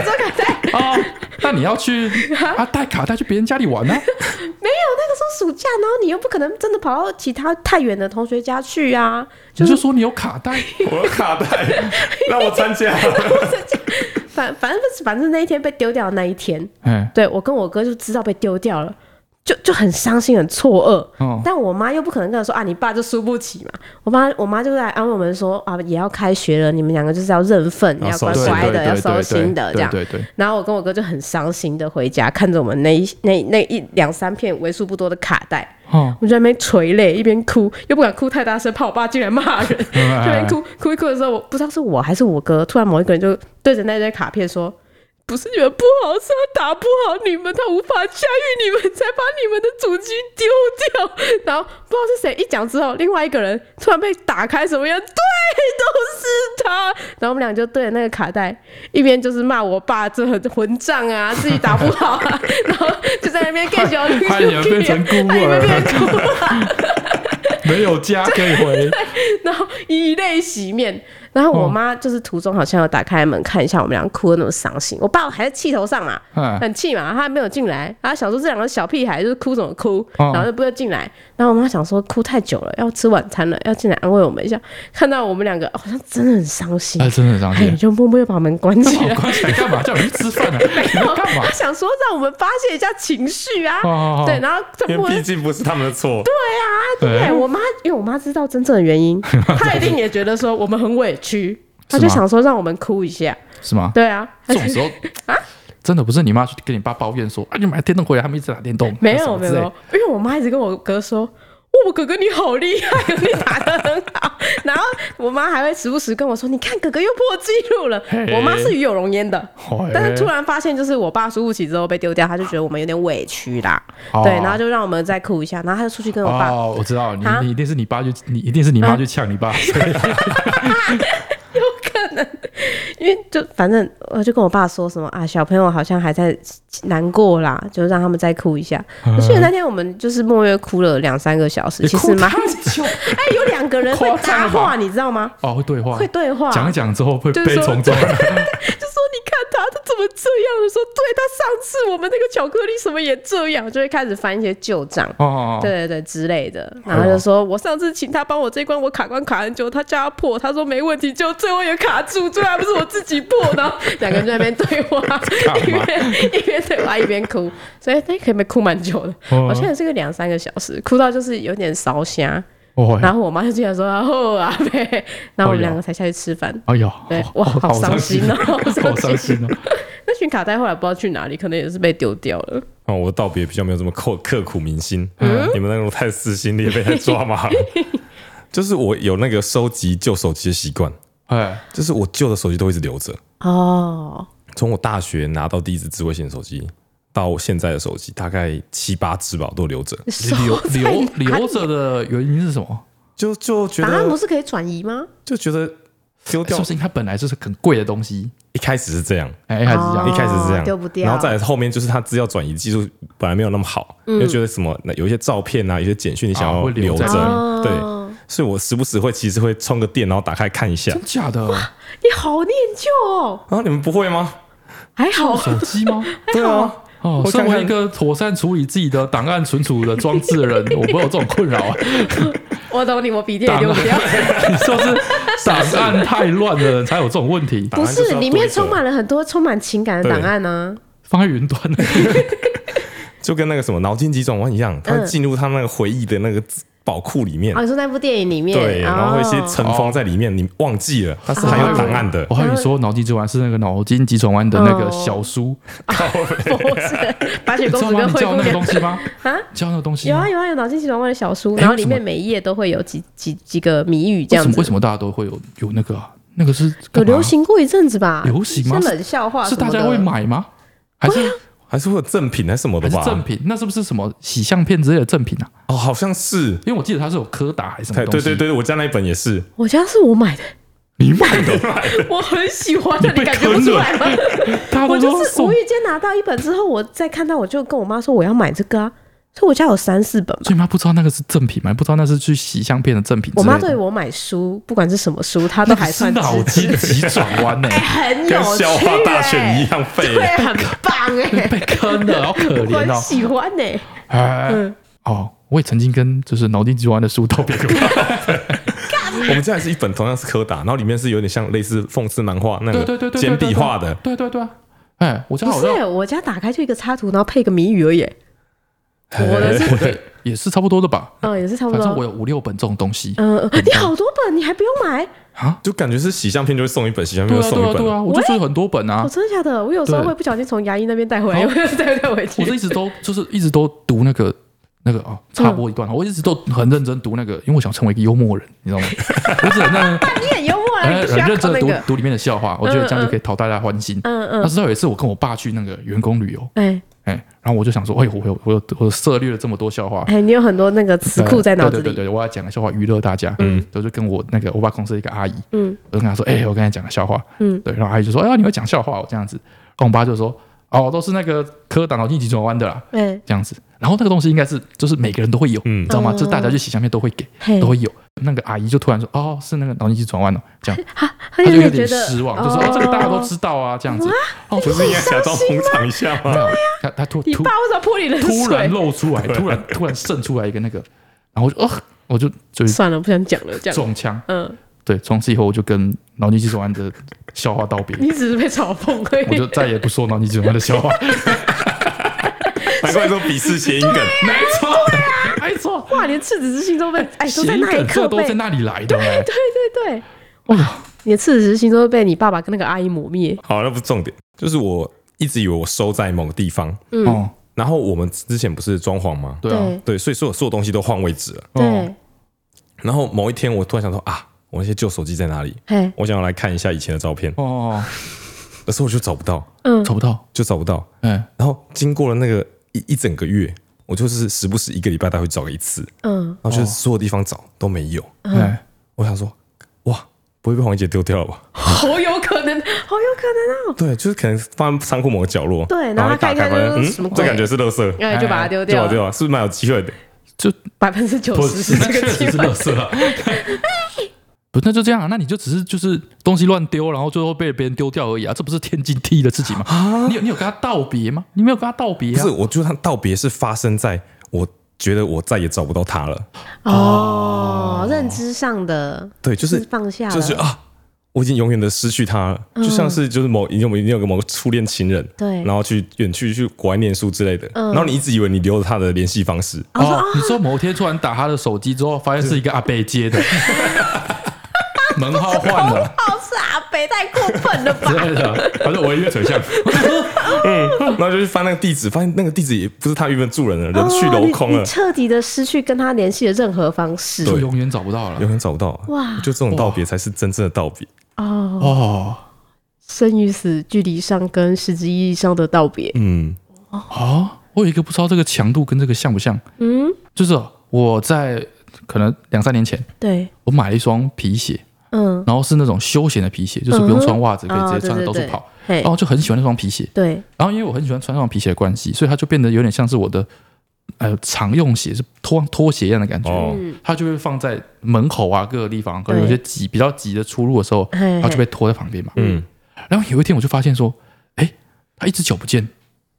哦，那你要去 啊带卡带去别人家里玩呢？没有，那个时候暑假，然后你又不可能真的跑到其他太远的同学家去啊。你就说你有卡带，我有卡带，让我参加。反反正反正那一天被丢掉的那一天，嗯，对我跟我哥就知道被丢掉了。就就很伤心，很错愕。哦、但我妈又不可能跟他说啊，你爸就输不起嘛。我妈我妈就在安慰我们说啊，也要开学了，你们两个就是要认份，要乖乖的，要收心的这样。对对对。然后我跟我哥就很伤心的回家，看着我们那一那那一两三片为数不多的卡带，哦、我就在那边垂泪，一边哭，又不敢哭太大声，怕我爸进来骂人。就边哭哭一哭的时候，我不知道是我还是我哥，突然某一个人就对着那堆卡片说。不是你们不好，是他打不好你们，他无法驾驭你们，才把你们的主机丢掉。然后不知道是谁一讲之后，另外一个人突然被打开，什么样？对，都是他。然后我们俩就对着那个卡带，一边就是骂我爸这很混账啊，自己打不好啊，然后就在那边更小，怕你们变成孤儿，没有家可以回，然后以泪洗面。然后我妈就是途中好像有打开门看一下我们俩哭的那么伤心，我爸还在气头上嘛，很气嘛，他还没有进来，他想说这两个小屁孩就是哭什么哭，然后就不要进来。然后我妈想说哭太久了，要吃晚餐了，要进来安慰我们一下。看到我们两个好像真的很伤心，哎，真的很伤心，就默默又把门关起来。关起来干嘛？叫你去吃饭啊？没有干嘛？他想说让我们发泄一下情绪啊，对，然后毕竟不是他们的错，对啊，对，我妈因为我妈知道真正的原因，她一定也觉得说我们很委屈，他就想说让我们哭一下，是吗？对啊，这种时候 啊，真的不是你妈去跟你爸抱怨说啊，你买电动回来，他们一直打电动，没有没有，因为我妈一直跟我哥说。哦，哥哥你好厉害，你打的很好。然后我妈还会时不时跟我说：“你看，哥哥又破纪录了。”我妈是与有容焉的，但是突然发现，就是我爸输不起之后被丢掉，他就觉得我们有点委屈啦。哦、对，然后就让我们再哭一下，然后他就出去跟我爸。哦，我知道，你你一定是你爸去，你一定是你妈去呛你爸。因为就反正我就跟我爸说什么啊，小朋友好像还在难过啦，就让他们再哭一下。我记得那天我们就是默约哭了两三个小时，其实蛮久。哎，有两个人会搭话，你知道吗？哦，会对话，会对话，讲一讲之后会悲从中他，他怎么这样的？说对他上次我们那个巧克力什么也这样，就会开始翻一些旧账，哦，对对对之类的。然后就说我上次请他帮我这一关，我卡关卡很久，他叫他破，他说没问题，就。最后也卡住，最后还不是我自己破，然 后两个人在那边对话，一边一边对话一边哭，所以他可以没哭蛮久的，我现在是个两三个小时，哭到就是有点烧瞎。然后我妈就进来说：“哦啊，然后我们两个才下去吃饭。哎呦，对，哇，好伤心哦，好伤心哦。那群卡带后来不知道去哪里，可能也是被丢掉了。哦，我的道别比较没有这么刻刻骨铭心，嗯你们那种太撕心裂肺、太抓马了。就是我有那个收集旧手机的习惯。哎，就是我旧的手机都一直留着哦。从我大学拿到第一只智慧型手机到我现在的手机，大概七八只吧，我都留着。留留留着的原因是什么？就就觉得答案不是可以转移吗？就觉得丢掉，是不定它本来就是很贵的东西。一开始是这样，哎，一开始这样，一开始是这样，丢不掉。然后再后面就是它资料转移技术本来没有那么好，就觉得什么有一些照片啊，有些简讯你想要留着，对，所以我时不时会其实会充个电，然后打开看一下。真假的？你好念旧哦。啊，你们不会吗？还好。手机吗？对啊。哦，身为一个妥善处理自己的档案存储的装置的人，我没有这种困扰啊。我懂你，我笔电也丢不掉。你说是档案太乱的人才有这种问题？不是，里面充满了很多充满情感的档案呢，放在云端。就跟那个什么脑筋急转弯一样，他进入他那个回忆的那个。宝库里面，啊，你说那部电影里面，对，然后一些尘封在里面，你忘记了，它是还有档案的。我还以为说脑筋急转弯是那个脑筋急转弯的那个小书，不是白雪公主跟灰姑娘那个东西吗？啊，教那个东西有啊有啊有脑筋急转弯的小书，然后里面每一页都会有几几几个谜语这样子。为什么大家都会有有那个那个是有流行过一阵子吧？流行吗？冷笑话是大家会买吗？还是？还是会有赠品还是什么的吧？赠品，那是不是什么洗相片之类的赠品啊？哦，好像是，因为我记得它是有柯达还是什么东西。对对对，我家那一本也是。我家是我买的，你买的？我很喜欢的，你感觉不出来吗？我就是无意间拿到一本之后，我再看到，我就跟我妈说我要买这个啊。所以我家有三四本，所以妈不知道那个是正品吗？不知道那是去洗相片的正品。我妈对我买书，不管是什么书，她都还算脑筋急转弯呢，很有趣，笑话大全一样废，对，很棒哎，被坑了，好可怜哦。我喜欢呢，哎，哦，我也曾经跟就是脑筋急转弯的书道别过。我们家还是一本同样是柯达，然后里面是有点像类似讽刺漫画那个简笔画的，对对对，哎，我家好像我家打开就一个插图，然后配个谜语而已。我的是对，也是差不多的吧。嗯，也是差不多。反正我有五六本这种东西。嗯，你好多本，你还不用买啊？就感觉是洗相片就会送一本，洗相片就送一本。对啊，我就是很多本啊。真的假的？我有时候会不小心从牙医那边带回来，带带回去。我是一直都就是一直都读那个那个啊，插播一段。我一直都很认真读那个，因为我想成为一个幽默人，你知道吗？我只能那你很幽默啊，很认真读读里面的笑话，我觉得这样就可以讨大家欢心。嗯嗯。那直到有一次我跟我爸去那个员工旅游，哎。哎，然后我就想说，哎，我有我有我涉猎了这么多笑话，哎，你有很多那个词库在脑子里。对对对，我要讲个笑话娱乐大家。嗯，就是跟我那个我爸公司的一个阿姨，嗯，我就跟她说，哎，我跟他讲个笑话，嗯，对，然后阿姨就说，哎呀，你会讲笑话哦，这样子。然后我爸就说，哦，都是那个科打脑筋急转弯的啦，嗯，这样子。然后那个东西应该是就是每个人都会有，嗯，知道吗？就是大家去洗相片都会给，都会有。那个阿姨就突然说：“哦，是那个脑筋急转弯哦，这样。”她就有点失望，就说：“哦，这个大家都知道啊，这样子。”哦，不是应该假装捧场一下吗？对呀，他他突突，你爸为什么泼你冷水？突然露出来，突然突然渗出来一个那个，然后我就哦，我就就算了，不想讲了，这样中枪。嗯，对，从此以后我就跟脑筋急转弯的笑话道别。你只是被嘲讽而已，我就再也不说脑筋急转弯的笑话。难怪说鄙视谐音梗，没错，没错，哇，连赤子之心都被哎，都在那一刻都在那里来的，对对对对，哇，你的赤子之心都被你爸爸跟那个阿姨磨灭。好，那不是重点，就是我一直以为我收在某个地方，嗯，然后我们之前不是装潢吗？对啊，对，所以所有所有东西都换位置了，对。然后某一天，我突然想说啊，我那些旧手机在哪里？我想要来看一下以前的照片，哦，可是我就找不到，嗯，找不到，就找不到，嗯，然后经过了那个。一一整个月，我就是时不时一个礼拜大概会找一次，嗯，然后就是所有地方找都没有，嗯，我想说，哇，不会被黄姐丢掉了吧？好有可能，好有可能哦。对，就是可能放在仓库某个角落，对，然后打开发现，嗯，这感觉是垃圾，然后就把它丢掉，丢掉，是不是蛮有机会的？就百分之九十是这个机会，是垃圾。不，那就这样啊？那你就只是就是东西乱丢，然后最后被别人丢掉而已啊？这不是天经地义的事情吗？啊！你有你有跟他道别吗？你没有跟他道别啊？不是，我觉得他道别是发生在我觉得我再也找不到他了。哦，认知上的对，就是放下，就是啊，我已经永远的失去他了，就像是就是某你有没有个某个初恋情人，对，然后去远去去国外念书之类的，然后你一直以为你留了他的联系方式，哦，你说某天突然打他的手机之后，发现是一个阿伯接的。门号换了，好是阿北太过分了吧？真的，他说我一个丞相，嗯，然后就去翻那个地址，发现那个地址也不是他原本住人的，人去楼空了，彻底的失去跟他联系的任何方式，就永远找不到了，永远找不到。哇，就这种道别才是真正的道别。哦。哦，生与死距离上跟实质意义上的道别，嗯。啊，我有一个不知道这个强度跟这个像不像？嗯，就是我在可能两三年前，对，我买了一双皮鞋。嗯，然后是那种休闲的皮鞋，就是不用穿袜子，可以直接穿着到处跑。然后就很喜欢那双皮鞋。对。然后因为我很喜欢穿那双皮鞋的关系，所以它就变得有点像是我的呃常用鞋，是拖拖鞋一样的感觉。它就会放在门口啊各个地方，可能有些挤比较挤的出入的时候，它就被拖在旁边嘛。嗯。然后有一天我就发现说，哎，它一只脚不见。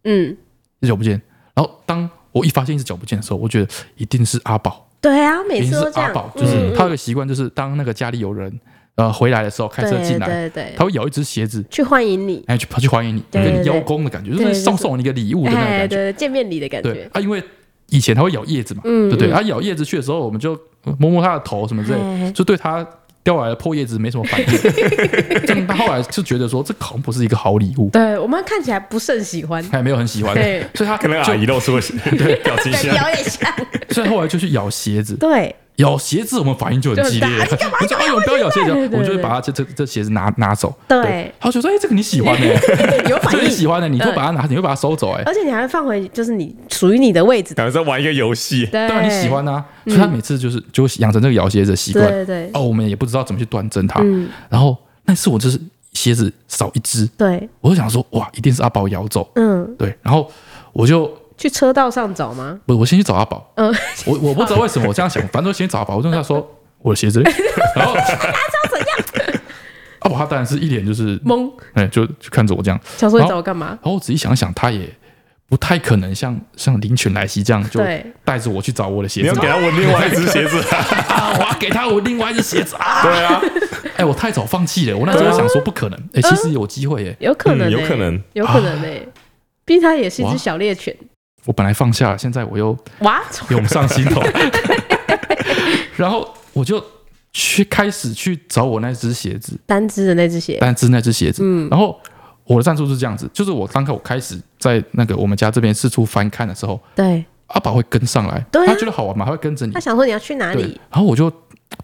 嗯。一只脚不见。然后当我一发现一只脚不见的时候，我觉得一定是阿宝。对啊，每次都这样。阿宝就是他有个习惯，就是当那个家里有人呃回来的时候，开车进来，对对，他会咬一只鞋子去欢迎你，哎，去跑去欢迎你，跟你邀功的感觉，就是送送你一个礼物的那种感觉，见面礼的感觉。啊，因为以前他会咬叶子嘛，对不对？他咬叶子去的时候，我们就摸摸他的头什么之类，就对他。掉来的破叶子没什么反应，他后来就觉得说，这好像不是一个好礼物。对我们看起来不甚喜欢，他也没有很喜欢，所以他可能阿姨露出对 表情像，所以后来就去咬鞋子。对。咬鞋子，我们反应就很激烈。我说：“哎呦，不要咬鞋子！”我就会把它这这这鞋子拿拿走。对，他就说：“哎，这个你喜欢的，有反应，你喜欢的，你就把它拿，你会把它收走。”哎，而且你还会放回，就是你属于你的位置。感觉在玩一个游戏。当然你喜欢啊，所以他每次就是就养成这个咬鞋子的习惯。对对。哦，我们也不知道怎么去端正它。然后那次我就是鞋子少一只。对。我就想说：“哇，一定是阿宝咬走。”嗯。对。然后我就。去车道上找吗？不，我先去找阿宝。嗯，我我不知道为什么我这样想，反正我先找阿宝。我就跟他说 我的鞋子，然后他知道怎样？阿宝他当然是一脸就是懵，哎，就就看着我这样。想说你找我干嘛？然后我仔细想想，他也不太可能像像灵犬莱西这样就带着我去找我的鞋子。你要给他我另外一只鞋子，我要给他我另外一只鞋子啊！对啊，哎，我太早放弃了。我那时候想说不可能，哎，其实有机会耶，有可能，有可能，有可能哎，毕竟他也是一只小猎犬。我本来放下了，现在我又哇涌上心头，然后我就去开始去找我那只鞋子，单只的那只鞋，单只那只鞋子。嗯，然后我的战术是这样子，就是我刚开我开始在那个我们家这边四处翻看的时候，对，阿宝会跟上来，他觉得好玩嘛，他会跟着你，他想说你要去哪里，然后我就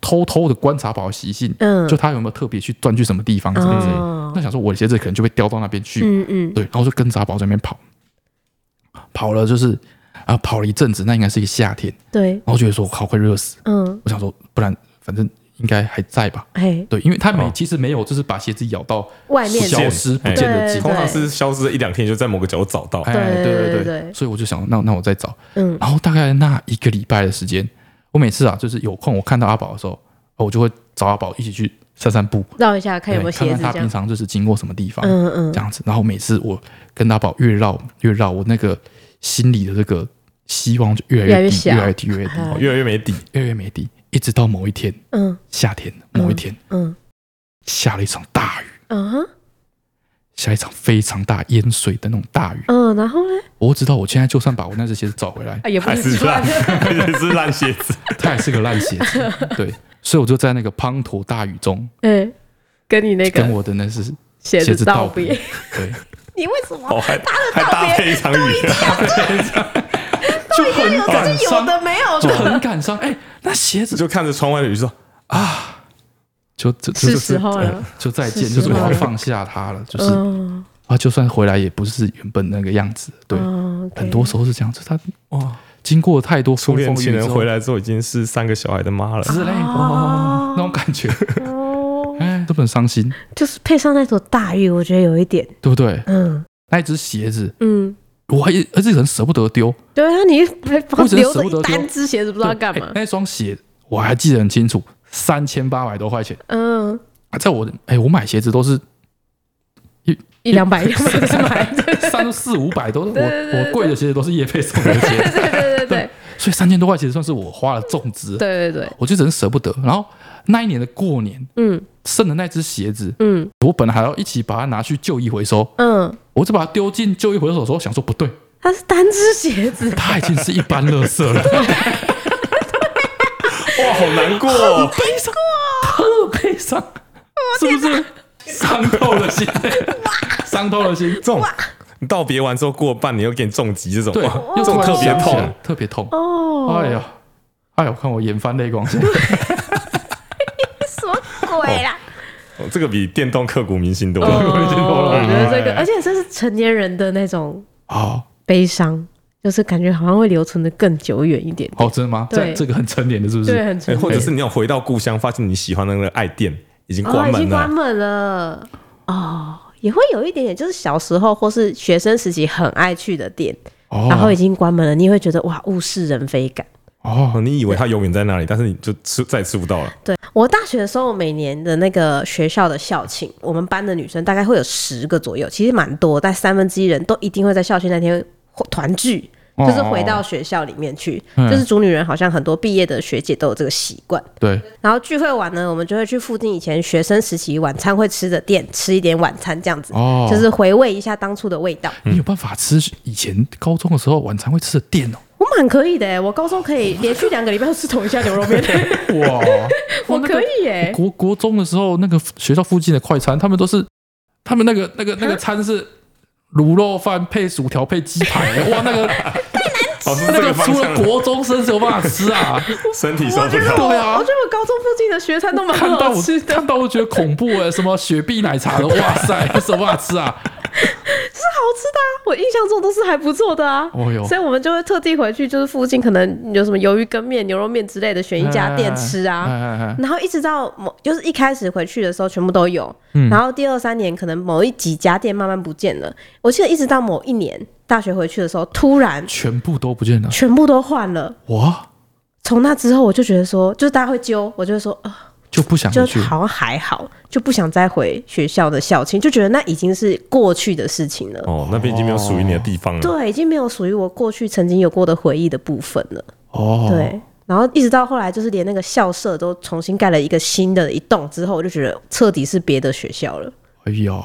偷偷的观察宝的习性，嗯，就他有没有特别去钻去什么地方之类之类，那想说我的鞋子可能就被叼到那边去，嗯嗯，对，然后就跟着阿宝在那边跑。跑了就是啊，跑了一阵子，那应该是一个夏天。对，然后觉得说好快热死。嗯，我想说，不然反正应该还在吧。哎，对，因为他没其实没有，就是把鞋子咬到外面消失不见的通常是消失了一两天，就在某个角落找到。哎，对对对，所以我就想，那那我再找。嗯，然后大概那一个礼拜的时间，我每次啊，就是有空我看到阿宝的时候，我就会找阿宝一起去散散步，绕一下看有没有鞋子。看看他平常就是经过什么地方，嗯嗯，这样子。然后每次我跟阿宝越绕越绕，我那个。心里的这个希望就越来越低，越来越低，越来越低，越来越 没底，越来越没底，一直到某一天，嗯，夏天某一天，嗯，下了一场大雨，嗯，下一场非常大淹水的那种大雨，嗯，然后呢，我知道我现在就算把我那只鞋子找回来，也还是烂，也是烂鞋子，它还是个烂鞋子，对，所以我就在那个滂沱大雨中，嗯，跟你那个跟我的那只鞋子道别，对。你为什么？还还搭配一场雨，就很感伤，有的没有，就很感伤。哎，那鞋子就看着窗外的雨说啊，就就是时候了，就再见，就是我要放下它了，就是啊，就算回来也不是原本那个样子。对，很多时候是这样子。他哇，经过太多风风雨雨，回来之后已经是三个小孩的妈了，之类的 那种感觉。这么伤心，就是配上那朵大雨，我觉得有一点，对不对？嗯，那一只鞋子，嗯，我还而且很舍不得丢。对啊，你还留着一单只鞋子，不知道干嘛。那双鞋我还记得很清楚，三千八百多块钱。嗯，在我哎，我买鞋子都是一一两百，两百是买，三四五百都是我我贵的鞋子都是叶配送的鞋子。对对对对，所以三千多块其实算是我花了重资。对对对，我就真舍不得。然后那一年的过年，嗯。剩的那只鞋子，嗯，我本来还要一起把它拿去旧衣回收，嗯，我就把它丢进旧衣回收的时候，想说不对，它是单只鞋子，它已经是一般垃圾了，哇，好难过，好悲伤，特悲伤，是不是？伤透了心？伤透了心，这种你道别完之后过半年又给你重击，这种对，又特别痛，特别痛哦，哎呀，哎呀，我看我眼翻泪光。对啦，哦，这个比电动刻骨铭心多 了。我觉得这个，而且这是成年人的那种啊悲伤，就是感觉好像会留存的更久远一点。哦，真的吗？对，这个很成年的，是不是？对，很成年。或者是你要回到故乡，发现你喜欢的那个爱店已经关门了，已经关门了。哦，也会有一点点，就是小时候或是学生时期很爱去的店，然后已经关门了，你会觉得哇，物是人非感。哦，你以为它永远在那里，但是你就吃再也吃不到了。对，我大学的时候，每年的那个学校的校庆，我们班的女生大概会有十个左右，其实蛮多，但三分之一人都一定会在校庆那天团聚。就是回到学校里面去，哦、就是主女人好像很多毕业的学姐都有这个习惯。对，然后聚会完呢，我们就会去附近以前学生时期晚餐会吃的店吃一点晚餐，这样子，哦，就是回味一下当初的味道。你有办法吃以前高中的时候晚餐会吃的店哦？我蛮可以的哎，我高中可以连续两个礼拜都吃同一家牛肉面。哇，我可以耶！国国中的时候，那个学校附近的快餐，他们都是他们那个那个那个餐是。卤肉饭配薯条配鸡排，哇，那个那个除了国中生是有办法吃啊，身体受不了。对啊，我觉得我高中附近的学餐都蛮好吃的。看到我觉得恐怖哎，什么雪碧奶茶的，哇塞，什么办法吃啊？是好吃的啊，我印象中都是还不错的啊。哦哟，所以我们就会特地回去，就是附近可能有什么鱿鱼羹面、牛肉面之类的，选一家店吃啊。然后一直到某，就是一开始回去的时候全部都有，然后第二三年可能某一几家店慢慢不见了。我记得一直到某一年大学回去的时候，突然全部都不见了，全部都换了。哇！从那之后我就觉得说，就是大家会揪，我就会说啊。就不想去，就好像还好，就不想再回学校的校庆，就觉得那已经是过去的事情了。哦，那边已经没有属于你的地方了。对，已经没有属于我过去曾经有过的回忆的部分了。哦，对，然后一直到后来，就是连那个校舍都重新盖了一个新的一栋之后，我就觉得彻底是别的学校了。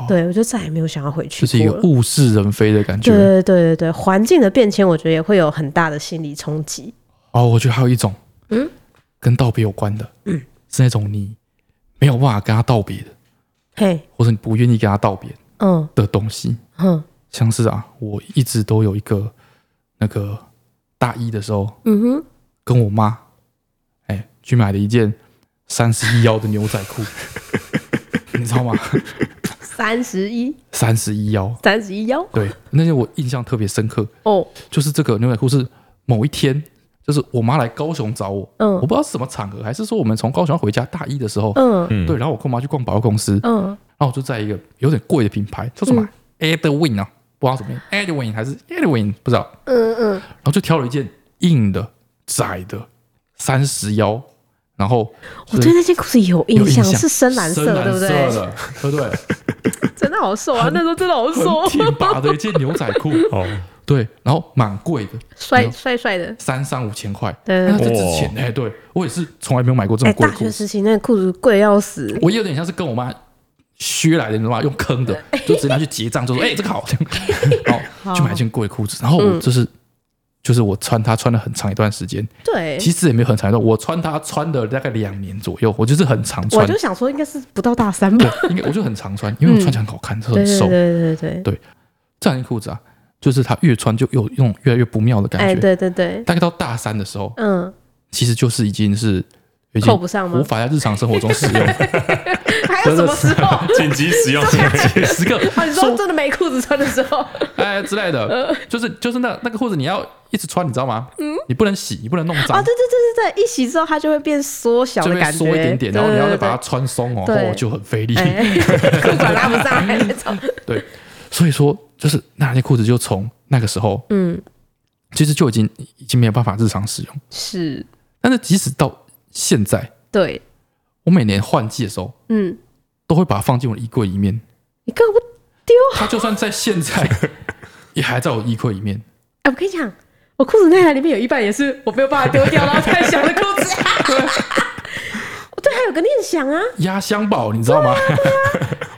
对，我就再也没有想要回去。这是一个物是人非的感觉。对对对对对，环境的变迁，我觉得也会有很大的心理冲击。哦，我觉得还有一种，嗯，跟道别有关的，嗯，是那种你。没有办法跟他道别的，嘿，或者你不愿意跟他道别，嗯，的东西，嗯，像是啊，我一直都有一个那个大一的时候，嗯哼，跟我妈，哎，去买了一件三十一腰的牛仔裤，你知道吗？三十一，三十一腰，三十一腰，对，那件我印象特别深刻。哦，就是这个牛仔裤是某一天。就是我妈来高雄找我，嗯，我不知道是什么场合，还是说我们从高雄回家大一的时候，嗯，对，然后我跟我妈去逛百货公司，嗯，然后我就在一个有点贵的品牌，叫什么？Edwin 啊，不知道什么 Edwin 还是 Edwin 不知道，嗯嗯，然后就挑了一件硬的窄的三十腰，然后我对那件裤子有印象，是深蓝色，对不对？对不对？真的好瘦啊，那时候真的好瘦，挺拔的一件牛仔裤 哦。对，然后蛮贵的，帅帅帅的，三三五千块，对，那值钱哎！对我也是从来没有买过这么贵的裤子。大学时期那个裤子贵要死，我有点像是跟我妈削来的，你知道吗？用坑的，就直接拿去结账，就说：“哎，这个好。”然后去买一件贵裤子，然后我就是就是我穿它穿了很长一段时间，对，其实也没有很长一段，我穿它穿了大概两年左右，我就是很常穿。我就想说应该是不到大三吧，应该我就很常穿，因为我穿起来很好看，很瘦，对对对对对，这样一件裤子啊。就是它越穿就有那种越来越不妙的感觉。哎，对对对。大概到大三的时候，嗯，其实就是已经是扣不上吗？无法在日常生活中使用。还有什么时候？紧急使用 紧急时刻。你说真的没裤子穿的时候，哎之类的，就是就是那那个裤子你要一直穿，你知道吗？嗯。你不能洗，你不能弄脏。啊，对对对对对，一洗之后它就会变缩小的感觉，缩一点点，然后你要再把它穿松哦，哦就很费力，裤管拉不上来那种。对。所以说，就是那件裤子就从那个时候，嗯，其实就已经已经没有办法日常使用。是，但是即使到现在，对，我每年换季的时候，嗯，都会把它放进我的衣柜里面。你干嘛不丢？它就算在现在，也还在我衣柜里面。哎，我跟你讲，我裤子内袋里面有一半也是我没有办法丢掉，然后太小的裤子。我对，还有个念想啊，压箱宝，你知道吗？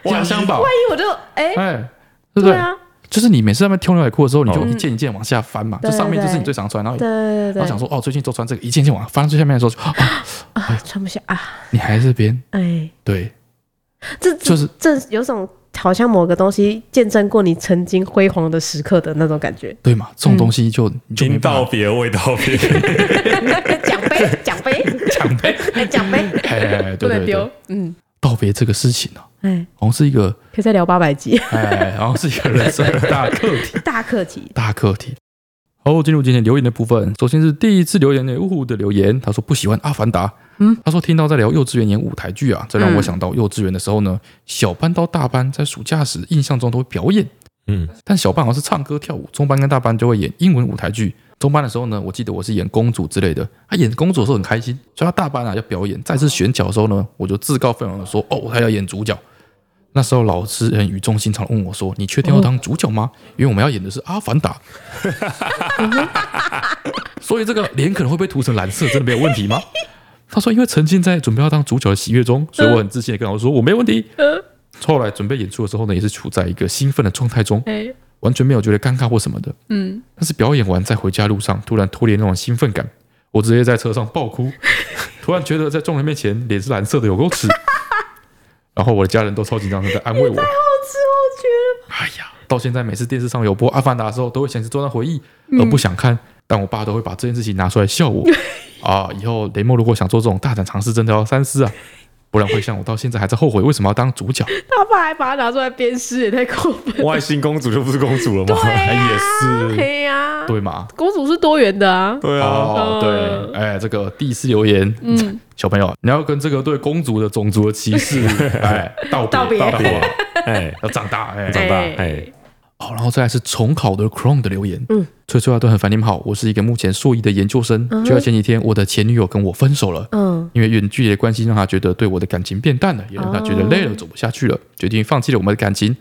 压箱宝，万一我就哎。对不对啊？就是你每次在那边挑牛仔裤的时候，你就一件一件往下翻嘛。就上面就是你最常穿，然后然后想说哦，最近都穿这个，一件一件往翻到最下面的时候，啊，穿不下啊。你还在这边？哎，对，这就是这有种好像某个东西见证过你曾经辉煌的时刻的那种感觉，对嘛？这种东西就经道别未道别，奖杯 奖杯。奖杯？奖杯，哎，对对对，嗯。道别这个事情呢，哎，好像是一个可以再聊八百集，哎，好像是一个人生的大课题，大课题，大课题。好，进入今天留言的部分。首先是第一次留言的呜呼的留言，他说不喜欢《阿凡达》。嗯，他说听到在聊幼稚园演舞台剧啊，这让我想到幼稚园的时候呢，小班到大班在暑假时印象中都会表演。嗯，但小班好像是唱歌跳舞，中班跟大班就会演英文舞台剧。中班的时候呢，我记得我是演公主之类的。他演公主的时候很开心，所以他大班啊要表演，再次选角的时候呢，我就自告奋勇的说：“哦，他要演主角。”那时候老师很语重心长问我说：“你确定要当主角吗？因为我们要演的是阿凡达。” 所以这个脸可能会被涂成蓝色，真的没有问题吗？他说：“因为沉浸在准备要当主角的喜悦中，所以我很自信的跟老师说我没问题。”后来准备演出的时候呢，也是处在一个兴奋的状态中，完全没有觉得尴尬或什么的。嗯，但是表演完在回家路上，突然脱离那种兴奋感，我直接在车上爆哭，突然觉得在众人面前脸是蓝色的有够耻。然后我的家人都超紧张的在安慰我。太好吃，我觉得。哎呀，到现在每次电视上有播《阿凡达》的时候，都会想起这段回忆，而不想看。嗯、但我爸都会把这件事情拿出来笑我。啊，以后雷梦如果想做这种大胆尝试，真的要三思啊，不然会像我到现在还在后悔为什么要当主角。他爸还把他拿出来鞭尸，也太过分。外星公主就不是公主了吗？对、啊，也是。对呀、啊，对嘛？公主是多元的啊。对啊，哦、对，哎，这个第一次留言。嗯。小朋友，你要跟这个对公主的种族的歧视，哎，道别道别，哎，要长大，哎，长大，哎，好，然后再来是重考的 Chrome 的留言，嗯，崔崔啊，都很烦，你们好，我是一个目前硕一的研究生，就在前几天，我的前女友跟我分手了，嗯，因为远距离的关系让他觉得对我的感情变淡了，也让她觉得累了，走不下去了，决定放弃了我们的感情。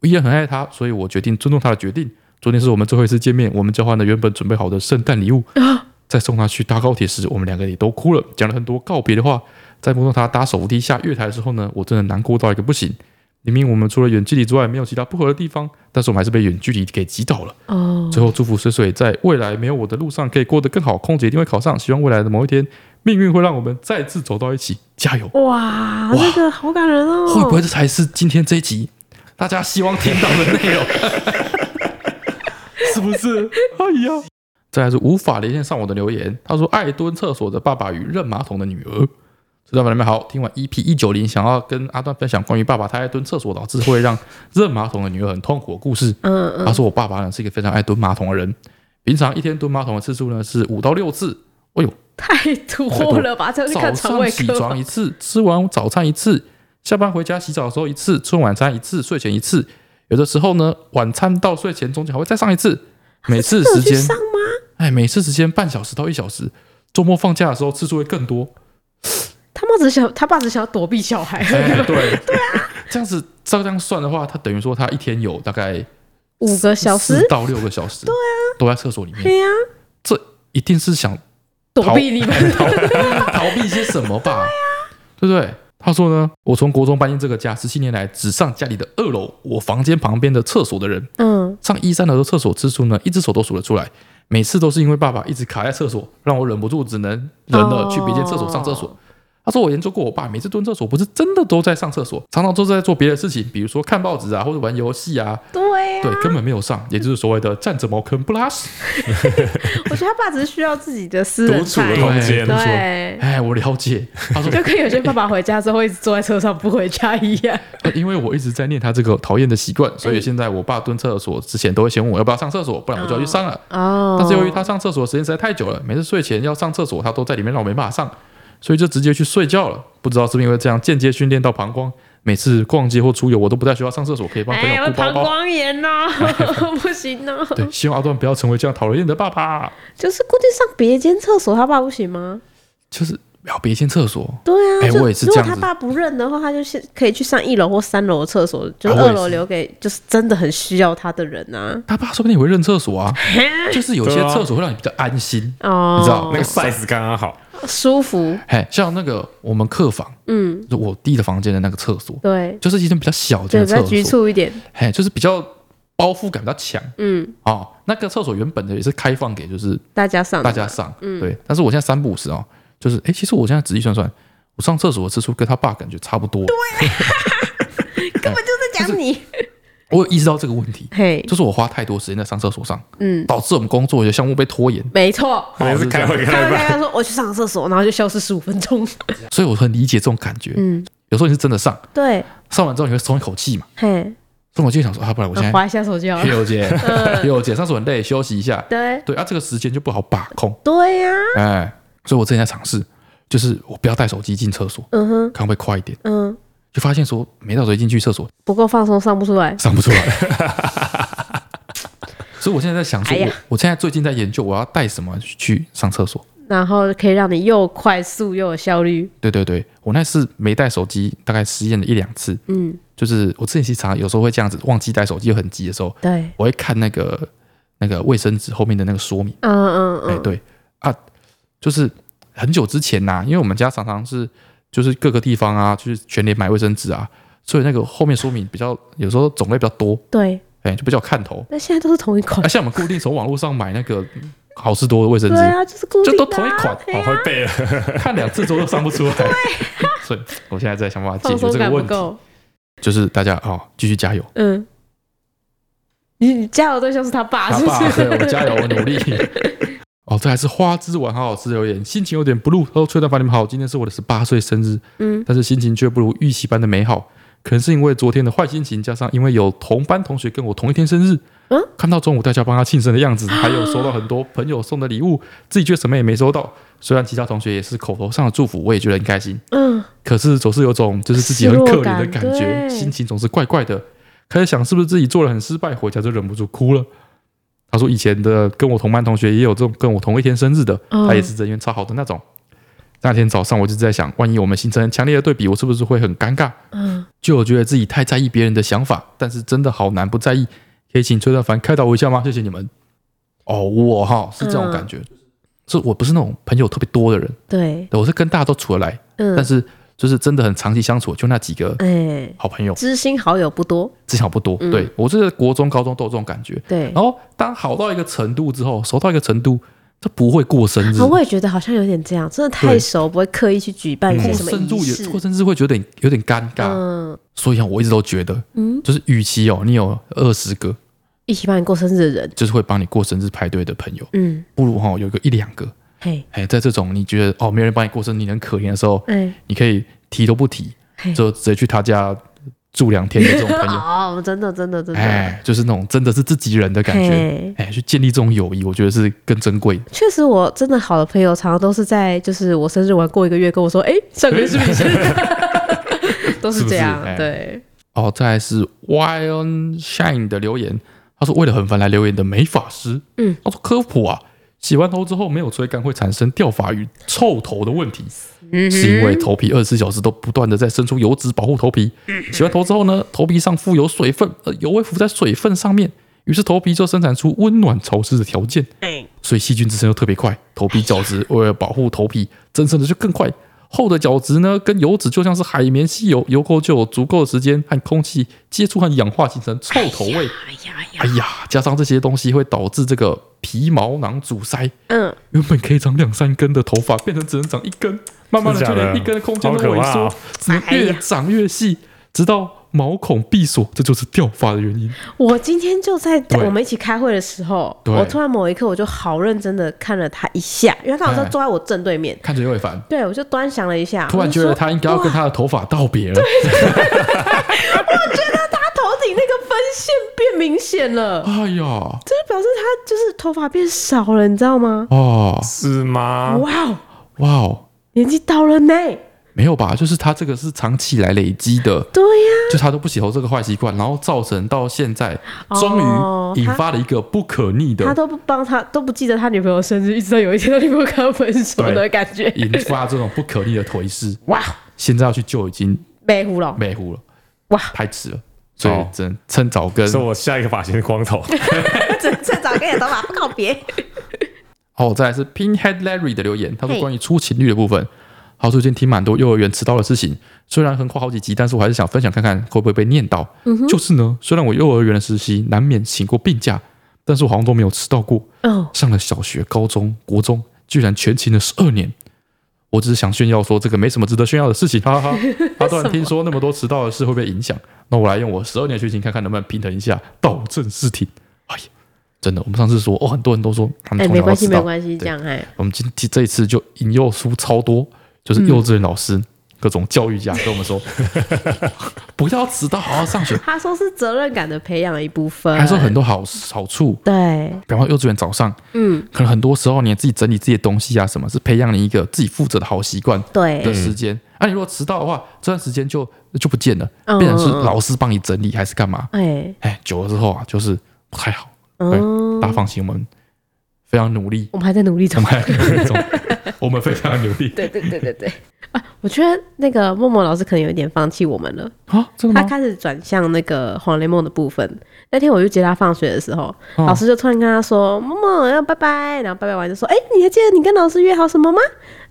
我依然很爱她，所以我决定尊重她的决定。昨天是我们最后一次见面，我们交换了原本准备好的圣诞礼物。啊 在送他去搭高铁时，我们两个也都哭了，讲了很多告别的话。在摸到他搭手扶梯下月台的时候呢，我真的难过到一个不行。明明我们除了远距离之外没有其他不合的地方，但是我们还是被远距离给击倒了。哦。最后祝福水水在未来没有我的路上可以过得更好，空姐一定会考上。希望未来的某一天，命运会让我们再次走到一起，加油！哇，哇这个好感人哦。会不会这才是今天这一集大家希望听到的内容？是不是？哎呀！再来是无法连线上我的留言，他说：“爱蹲厕所的爸爸与扔马桶的女儿。”知道吗？你们好，听完 EP 一九零，想要跟阿段分享关于爸爸他爱蹲厕所导致会让扔马桶的女儿很痛苦的故事。嗯嗯。他说：“我爸爸呢是一个非常爱蹲马桶的人，平常一天蹲马桶的次数呢是五到六次。哎呦，太多了吧？早上起床一次，吃完早餐一次，下班回家洗澡的时候一次，吃完晚餐一次，睡前一次。有的时候呢，晚餐到睡前中间还会再上一次。每次时间上吗？”哎，每次时间半小时到一小时，周末放假的时候次数会更多。他妈只想，他爸只想要躲避小孩。哎、对对啊，这样子照这样算的话，他等于说他一天有大概五个小时到六个小时，对啊，都在厕所里面。对呀、啊，这一定是想躲避你们，逃逃避些什么吧？对呀、啊，对不对？他说呢，我从国中搬进这个家十七年来，只上家里的二楼我房间旁边的厕所的人，嗯，上一三楼的厕所次数呢，一只手都数得出来。每次都是因为爸爸一直卡在厕所，让我忍不住只能忍了去别间厕所上厕所。他说：“我研究过，我爸每次蹲厕所不是真的都在上厕所，常常都是在做别的事情，比如说看报纸啊，或者玩游戏啊。对啊，对，根本没有上，也就是所谓的站着茅坑不拉屎。我觉得他爸只是需要自己的私人独处的空间。对，哎，我了解。他说，就跟有些爸爸回家之后会一直坐在车上不回家一样。因为我一直在念他这个讨厌的习惯，所以现在我爸蹲厕所之前都会先问我要不要上厕所，不然我就要去上了。哦。但是由于他上厕所的时间实在太久了，每次睡前要上厕所，他都在里面，让我没办法上。所以就直接去睡觉了，不知道是不是因为这样间接训练到膀胱。每次逛街或出游，我都不在学校上厕所，可以帮朋友顾包包。膀胱炎呐，不行呢。对，希望阿段不要成为这样讨人厌的爸爸。就是固定上别间厕所，他爸不行吗？就是要别间厕所。对啊，哎，我也是这样。如果他爸不认的话，他就是可以去上一楼或三楼的厕所，就是二楼留给就是真的很需要他的人啊。他爸说不定也会认厕所啊，就是有些厕所会让你比较安心哦，你知道那个 size 刚刚好。舒服，嘿，像那个我们客房，嗯，就我弟的房间的那个厕所，对，就是一间比较小的厕所，比较局促一点，嘿，就是比较包覆感比较强，嗯，哦，那个厕所原本的也是开放给就是大家上，大家上，嗯，对，但是我现在三不五时哦，就是，哎，其实我现在仔细算算，我上厕所的次数跟他爸感觉差不多，对，根本就在讲你。我有意识到这个问题，嘿，就是我花太多时间在上厕所上，嗯，导致我们工作有些项目被拖延。没错，还是开会开会。开会说我去上个厕所，然后就消失十五分钟。所以我很理解这种感觉，嗯，有时候你是真的上，对，上完之后你会松一口气嘛，嘿，松口气就想说啊，不然我现在滑一下手机好了。有姐，有姐，上次很累，休息一下。对。对啊，这个时间就不好把控。对呀。哎，所以我之前在尝试，就是我不要带手机进厕所，嗯哼，看会快一点。嗯，就发现说没带手机进去厕所不够放松，上不出来，上不出来。所以我现在在想说，我我现在最近在研究我要带什么去上厕所。然后可以让你又快速又有效率。对对对，我那次没带手机，大概实验了一两次。嗯，就是我之前其实常有时候会这样子，忘记带手机又很急的时候，对，我会看那个那个卫生纸后面的那个说明。嗯嗯嗯。哎，对啊，就是很久之前呐、啊，因为我们家常常是就是各个地方啊，就是全年买卫生纸啊，所以那个后面说明比较有时候种类比较多。对，哎，就比较看头。那现在都是同一款。那、啊、像我们固定从网络上买那个。好事多的卫生纸，对啊，就是固定的、啊，就都同一款，好会背了，看两次之后都上不出来。所以我现在在想办法解决这个问题。就是大家啊，继、哦、续加油。嗯，你加油对象是他爸，是不是？他爸，对，我加油，我努力。哦，这还是花枝丸好好吃留言，心情有点 blue。他说：“崔大凡，你们好，今天是我的十八岁生日，嗯，但是心情却不如预期般的美好。可能是因为昨天的坏心情，加上因为有同班同学跟我同一天生日。”嗯，看到中午大家帮他庆生的样子，还有收到很多朋友送的礼物，自己却什么也没收到。虽然其他同学也是口头上的祝福，我也觉得很开心。嗯，可是总是有种就是自己很可怜的感觉，心情总是怪怪的。开始想是不是自己做了很失败，回家就忍不住哭了。他说以前的跟我同班同学也有这种跟我同一天生日的，他也是人缘超好的那种。那天早上我就在想，万一我们形成强烈的对比，我是不是会很尴尬？嗯，就我觉得自己太在意别人的想法，但是真的好难不在意。可以请崔大凡开导我一下吗？谢谢你们。哦，我哈是这种感觉，嗯、是我不是那种朋友特别多的人，对，我是跟大家都处得来，嗯，但是就是真的很长期相处，就那几个哎好朋友，知心好友不多，知心好友不多。嗯、对我是国中、高中都有这种感觉，对。然后当好到一个程度之后，熟到一个程度，他不会过生日。我也觉得好像有点这样，真的太熟，不会刻意去举办一些什么仪式，过生日会觉得有点尴尬。嗯，所以啊，我一直都觉得，嗯，就是与其哦，你有二十个。一起帮你过生日的人，就是会帮你过生日派对的朋友，嗯，不如哈有个一两个，嘿，哎，在这种你觉得哦没人帮你过生日，你很可怜的时候，哎，你可以提都不提，就直接去他家住两天的这种朋友，哦，真的真的真的，哎，就是那种真的是自己人的感觉，哎，去建立这种友谊，我觉得是更珍贵。确实，我真的好的朋友，常常都是在就是我生日完过一个月跟我说，哎，上个月是不是？都是这样，对。哦，再来是 Wild Shine 的留言。他说：“为了很烦来留言的美法师，嗯，他说科普啊，洗完头之后没有吹干会产生掉发与臭头的问题，是因为头皮二十四小时都不断的在生出油脂保护头皮。洗完头之后呢，头皮上附有水分，呃，油会浮在水分上面，于是头皮就生产出温暖潮湿的条件，嗯、所以细菌滋生又特别快，头皮角质为了保护头皮增生的就更快。”厚的角质呢，跟油脂就像是海绵吸油，油垢就有足够的时间和空气接触和氧化，形成臭头味。哎呀，哎呀，哎呀，加上这些东西会导致这个皮毛囊阻塞。嗯，原本可以长两三根的头发，变成只能长一根，慢慢的就连一根的空间都萎缩，只能越长越细，直到。毛孔闭锁，这就是掉发的原因。我今天就在我们一起开会的时候，我突然某一刻我就好认真的看了他一下，因为他好像坐在我正对面，看着又会烦。对，我就端详了一下，突然觉得他应该要跟他的头发道别了。我觉得他头顶那个分线变明显了。哎呀，这就表示他就是头发变少了，你知道吗？哦，是吗？哇哦，哇哦，年纪到了呢。没有吧？就是他这个是长期来累积的，对呀，就他都不洗头这个坏习惯，然后造成到现在，终于引发了一个不可逆的，他都不帮他都不记得他女朋友生日，一直到有一天他女朋友跟他分手的感觉，引发这种不可逆的颓势。哇！现在要去救已经没糊了，没糊了，哇！太迟了，所以只能趁早跟。说我下一个发型是光头，趁趁早跟你的头发不告别。好，再来是 Pinhead Larry 的留言，他说关于出勤率的部分。好，最近听蛮多幼儿园迟到的事情，虽然横跨好几集，但是我还是想分享看看会不会被念到。嗯、哼就是呢，虽然我幼儿园的实习难免请过病假，但是我好像都没有迟到过。哦，上了小学、高中、国中，居然全勤了十二年。我只是想炫耀说这个没什么值得炫耀的事情，哈哈。他突然听说那么多迟到的事会被影响，那我来用我十二年学习看看能不能平衡一下，道正视听。哎呀，真的，我们上次说哦，很多人都说他们从小迟到，哎，没关系，没关系，这样哎。我们今天这一次就引诱出超多。就是幼稚园老师、嗯、各种教育家跟我们说，不要迟到，好好上学。他说是责任感的培养的一部分，还说很多好好处。对，比方说幼稚园早上，嗯，可能很多时候你自己整理自己的东西啊，什么是培养你一个自己负责的好习惯。对。的时间，那你如果迟到的话，这段时间就就不见了，变成是老师帮你整理还是干嘛？哎。哎，久了之后啊，就是不太好。对，大家放心，我们非常努力，我们还在努力中，我们 非常努力。对对对对对。啊，我觉得那个默默老师可能有一点放弃我们了啊，真的吗？他开始转向那个黄雷梦的部分。那天我去接他放学的时候，哦、老师就突然跟他说：“默默要拜拜。”然后拜拜完就说：“哎、欸，你还记得你跟老师约好什么吗？”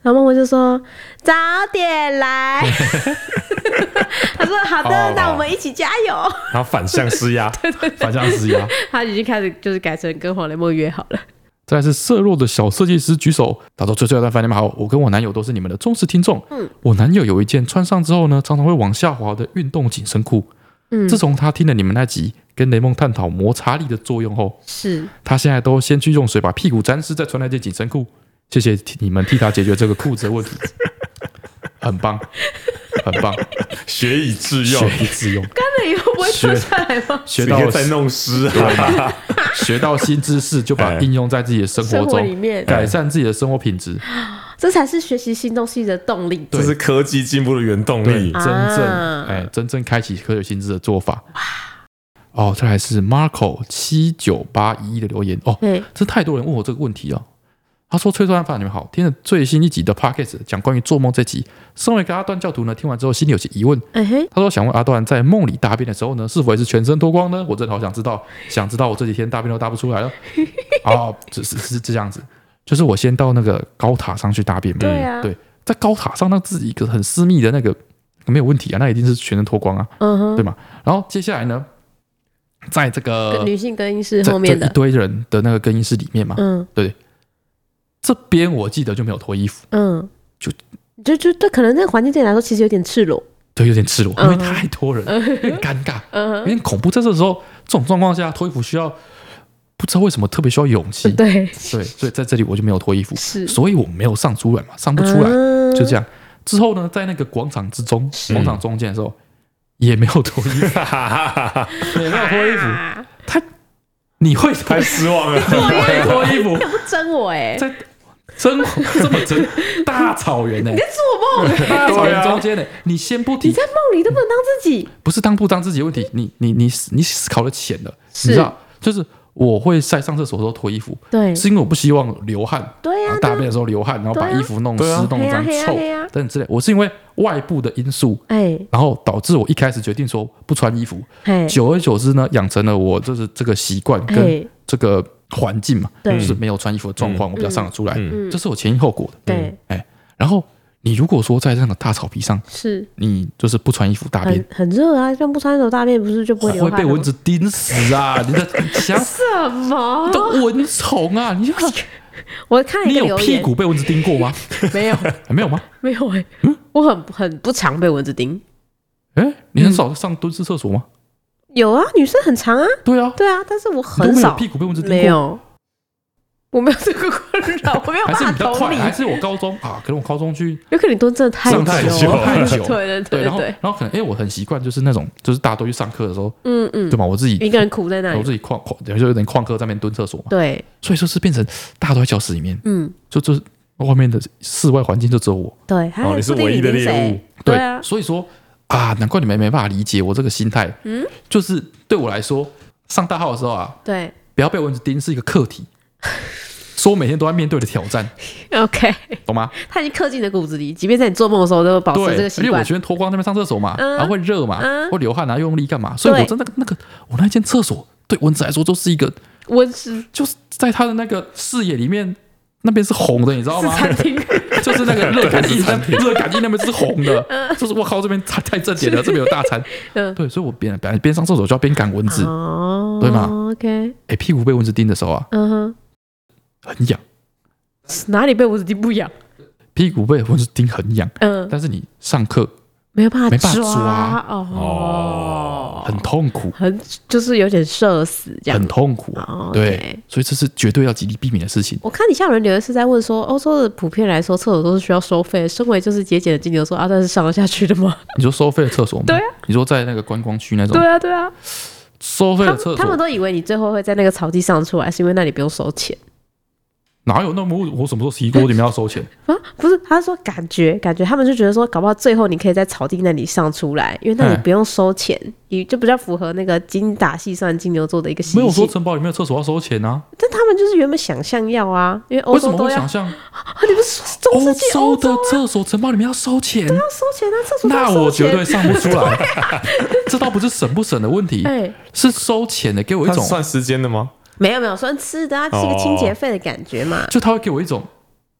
然后默默就说：“早点来。” 他说：“好的，好好好，那我们一起加油。” 然后反向施压，对，对对，反向施压，他已经开始就是改成跟黄雷梦约好了。再来是色弱的小设计师举手，他说：“崔崔、阿范，你们好，我跟我男友都是你们的忠实听众。嗯，我男友有一件穿上之后呢，常常会往下滑的运动紧身裤。嗯，自从他听了你们那集跟雷梦探讨摩擦力的作用后，是他现在都先去用水把屁股沾湿，再穿那件紧身裤。谢谢你们替他解决这个裤子的问题，很棒。”很棒，学以致用，学以致用。干了以后不会脱下来吗？学到再弄湿啊！学到新知识就把应用在自己的生活中，里面改善自己的生活品质，这才是学习新东西的动力。这是科技进步的原动力，真正哎，真正开启科学新知的做法。哇！哦，这还是 Marco 七九八一的留言哦。这太多人问我这个问题了。他说：“崔说案发，你们好，听了最新一集的 Podcast 讲关于做梦这集。身为一个阿段教徒呢，听完之后心里有些疑问。欸、嘿他说想问阿段，在梦里大便的时候呢，是否也是全身脱光呢？我真的好想知道，想知道我这几天大便都大不出来了。哦，只是是这样子，就是我先到那个高塔上去大便。对啊，对，在高塔上，那自己一个很私密的那个没有问题啊，那一定是全身脱光啊，嗯哼，对吗？然后接下来呢，在这个女性更衣室后面的一堆人的那个更衣室里面嘛，嗯，对。”这边我记得就没有脱衣服，嗯，就就就对，可能那个环境对你来说其实有点赤裸，对，有点赤裸，因为太多人，有点尴尬，嗯，有点恐怖。在这时候，这种状况下脱衣服需要不知道为什么特别需要勇气，对。对，所以在这里我就没有脱衣服，是，所以我没有上出来嘛，上不出来，就这样。之后呢，在那个广场之中，广场中间的时候也没有脱衣服，也没有脱衣服，他你会太失望了，你会脱衣服，你不争我哎。真 这么真，大草原呢？你在做梦？大草原中间呢？你先不提，你在梦里都不能当自己，不是当不当自己的问题。你你你你思考的浅了，你知道？就是我会在上厕所的时候脱衣服，对，是因为我不希望流汗，对呀，大便的时候流汗，然后把衣服弄湿、弄脏、臭等等之类。我是因为外部的因素，哎，然后导致我一开始决定说不穿衣服，久而久之呢，养成了我就是这个习惯跟这个。环境嘛，就是没有穿衣服的状况，我比较上得出来，这是我前因后果的。对，哎，然后你如果说在这样的大草皮上，是你就是不穿衣服大便，很热啊，像不穿衣服大便不是就不会会被蚊子叮死啊？你在想什么？蚊虫啊！你 我看你有屁股被蚊子叮过吗？没有，没有吗？没有哎，我很很不常被蚊子叮。哎，你很少上蹲式厕所吗？有啊，女生很长啊。对啊，对啊，但是我很少屁股被蚊子叮过。没有，我没有这个困扰，我没有。还是你比较快，还是我高中啊？可能我高中去，有可能蹲真的太久，太久，太久。对对对，然后然后可能哎，我很习惯，就是那种就是大家都去上课的时候，嗯嗯，对吧？我自己一个人苦在那里，我自己旷旷，有时候有点旷课在那边蹲厕所嘛。对，所以说是变成大家都在教室里面，嗯，就就是外面的室外环境就只有我。对，哦，你是唯一的猎物。对啊，所以说。啊，难怪你们没办法理解我这个心态。嗯，就是对我来说，上大号的时候啊，对，不要被蚊子叮是一个课题，是我每天都在面对的挑战。OK，懂吗？他已经刻进你的骨子里，即便在你做梦的时候都保持这个习惯。因为我喜欢脱光那边上厕所嘛，然后会热嘛，会流汗啊，用力干嘛？所以我真的那个我那间厕所对蚊子来说都是一个蚊子，就是在他的那个视野里面，那边是红的，你知道吗？就是那个热感应，热感应那边是红的，就是我靠，这边太太正点了，这边有大餐，对，所以我边边边上厕所就要边赶蚊子，对吗？OK，哎，屁股被蚊子叮的时候啊，嗯哼，很痒，哪里被蚊子叮不痒？屁股被蚊子叮很痒，嗯，但是你上课没有办法，没办法抓，哦，很很痛苦，很就是有点社死这样，很痛苦啊。对，所以这是绝对要极力避免的事情。我看你下有人留言是在问说，欧洲的普遍来说厕所都是需要收费，身为就是节俭的金牛座啊，但是上得下去的吗？你说收费的厕所吗？对啊，你说在那个观光区那种？对啊，对啊，收费的厕所，他们都以为你最后会在那个草地上出来，是因为那里不用收钱。哪有那么我什么时候提过你们要收钱 啊？不是，他说感觉感觉他们就觉得说，搞不好最后你可以在草地那里上出来，因为那里不用收钱，也就比较符合那个精打细算金牛座的一个习性。没有说城堡里面的厕所要收钱啊，但他们就是原本想象要啊，因为欧洲都要想象啊，你不是说中世纪欧洲的厕所城堡里面要收钱，都要收钱啊，厕所那我绝对上不出来。这倒不是省不省的问题，是收钱的，给我一种算时间的吗？没有没有，算吃的啊，是一个清洁费的感觉嘛。就他会给我一种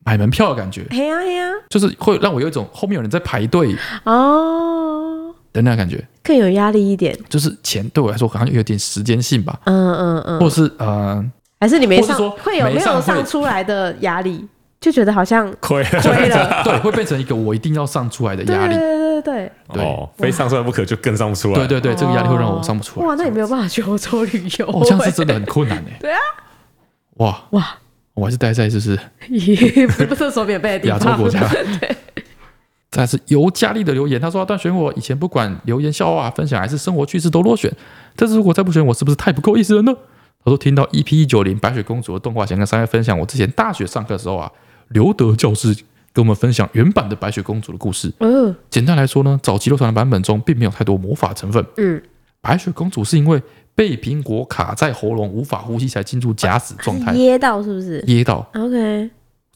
买门票的感觉，嘿呀嘿呀，就是会让我有一种后面有人在排队哦。的那感觉，更有压力一点。就是钱对我来说好像有点时间性吧，嗯嗯嗯，或是呃，还是你没上会有没有上出来的压力，就觉得好像亏亏了，对，会变成一个我一定要上出来的压力。对对对对哦，非上出来不可，就更上不出来。对对对，这个压力会让我上不出来。哇，那也没有办法去欧洲旅游，哦，这样是真的很困难哎。对啊，哇哇，我还是待在就是不是说免费的亚洲国家。再是尤佳丽的留言，他说：“但选我以前不管留言笑话分享还是生活趣事都落选，但是如果再不选我，是不是太不够意思了呢？”他说：“听到 EP 一九零白雪公主的动画，想跟三位分享我之前大学上课的时候啊，刘德教师。”跟我们分享原版的白雪公主的故事。嗯，简单来说呢，早期流传的版本中并没有太多魔法成分。嗯，白雪公主是因为被苹果卡在喉咙无法呼吸，才进入假死状态。噎到是不是？噎到。OK。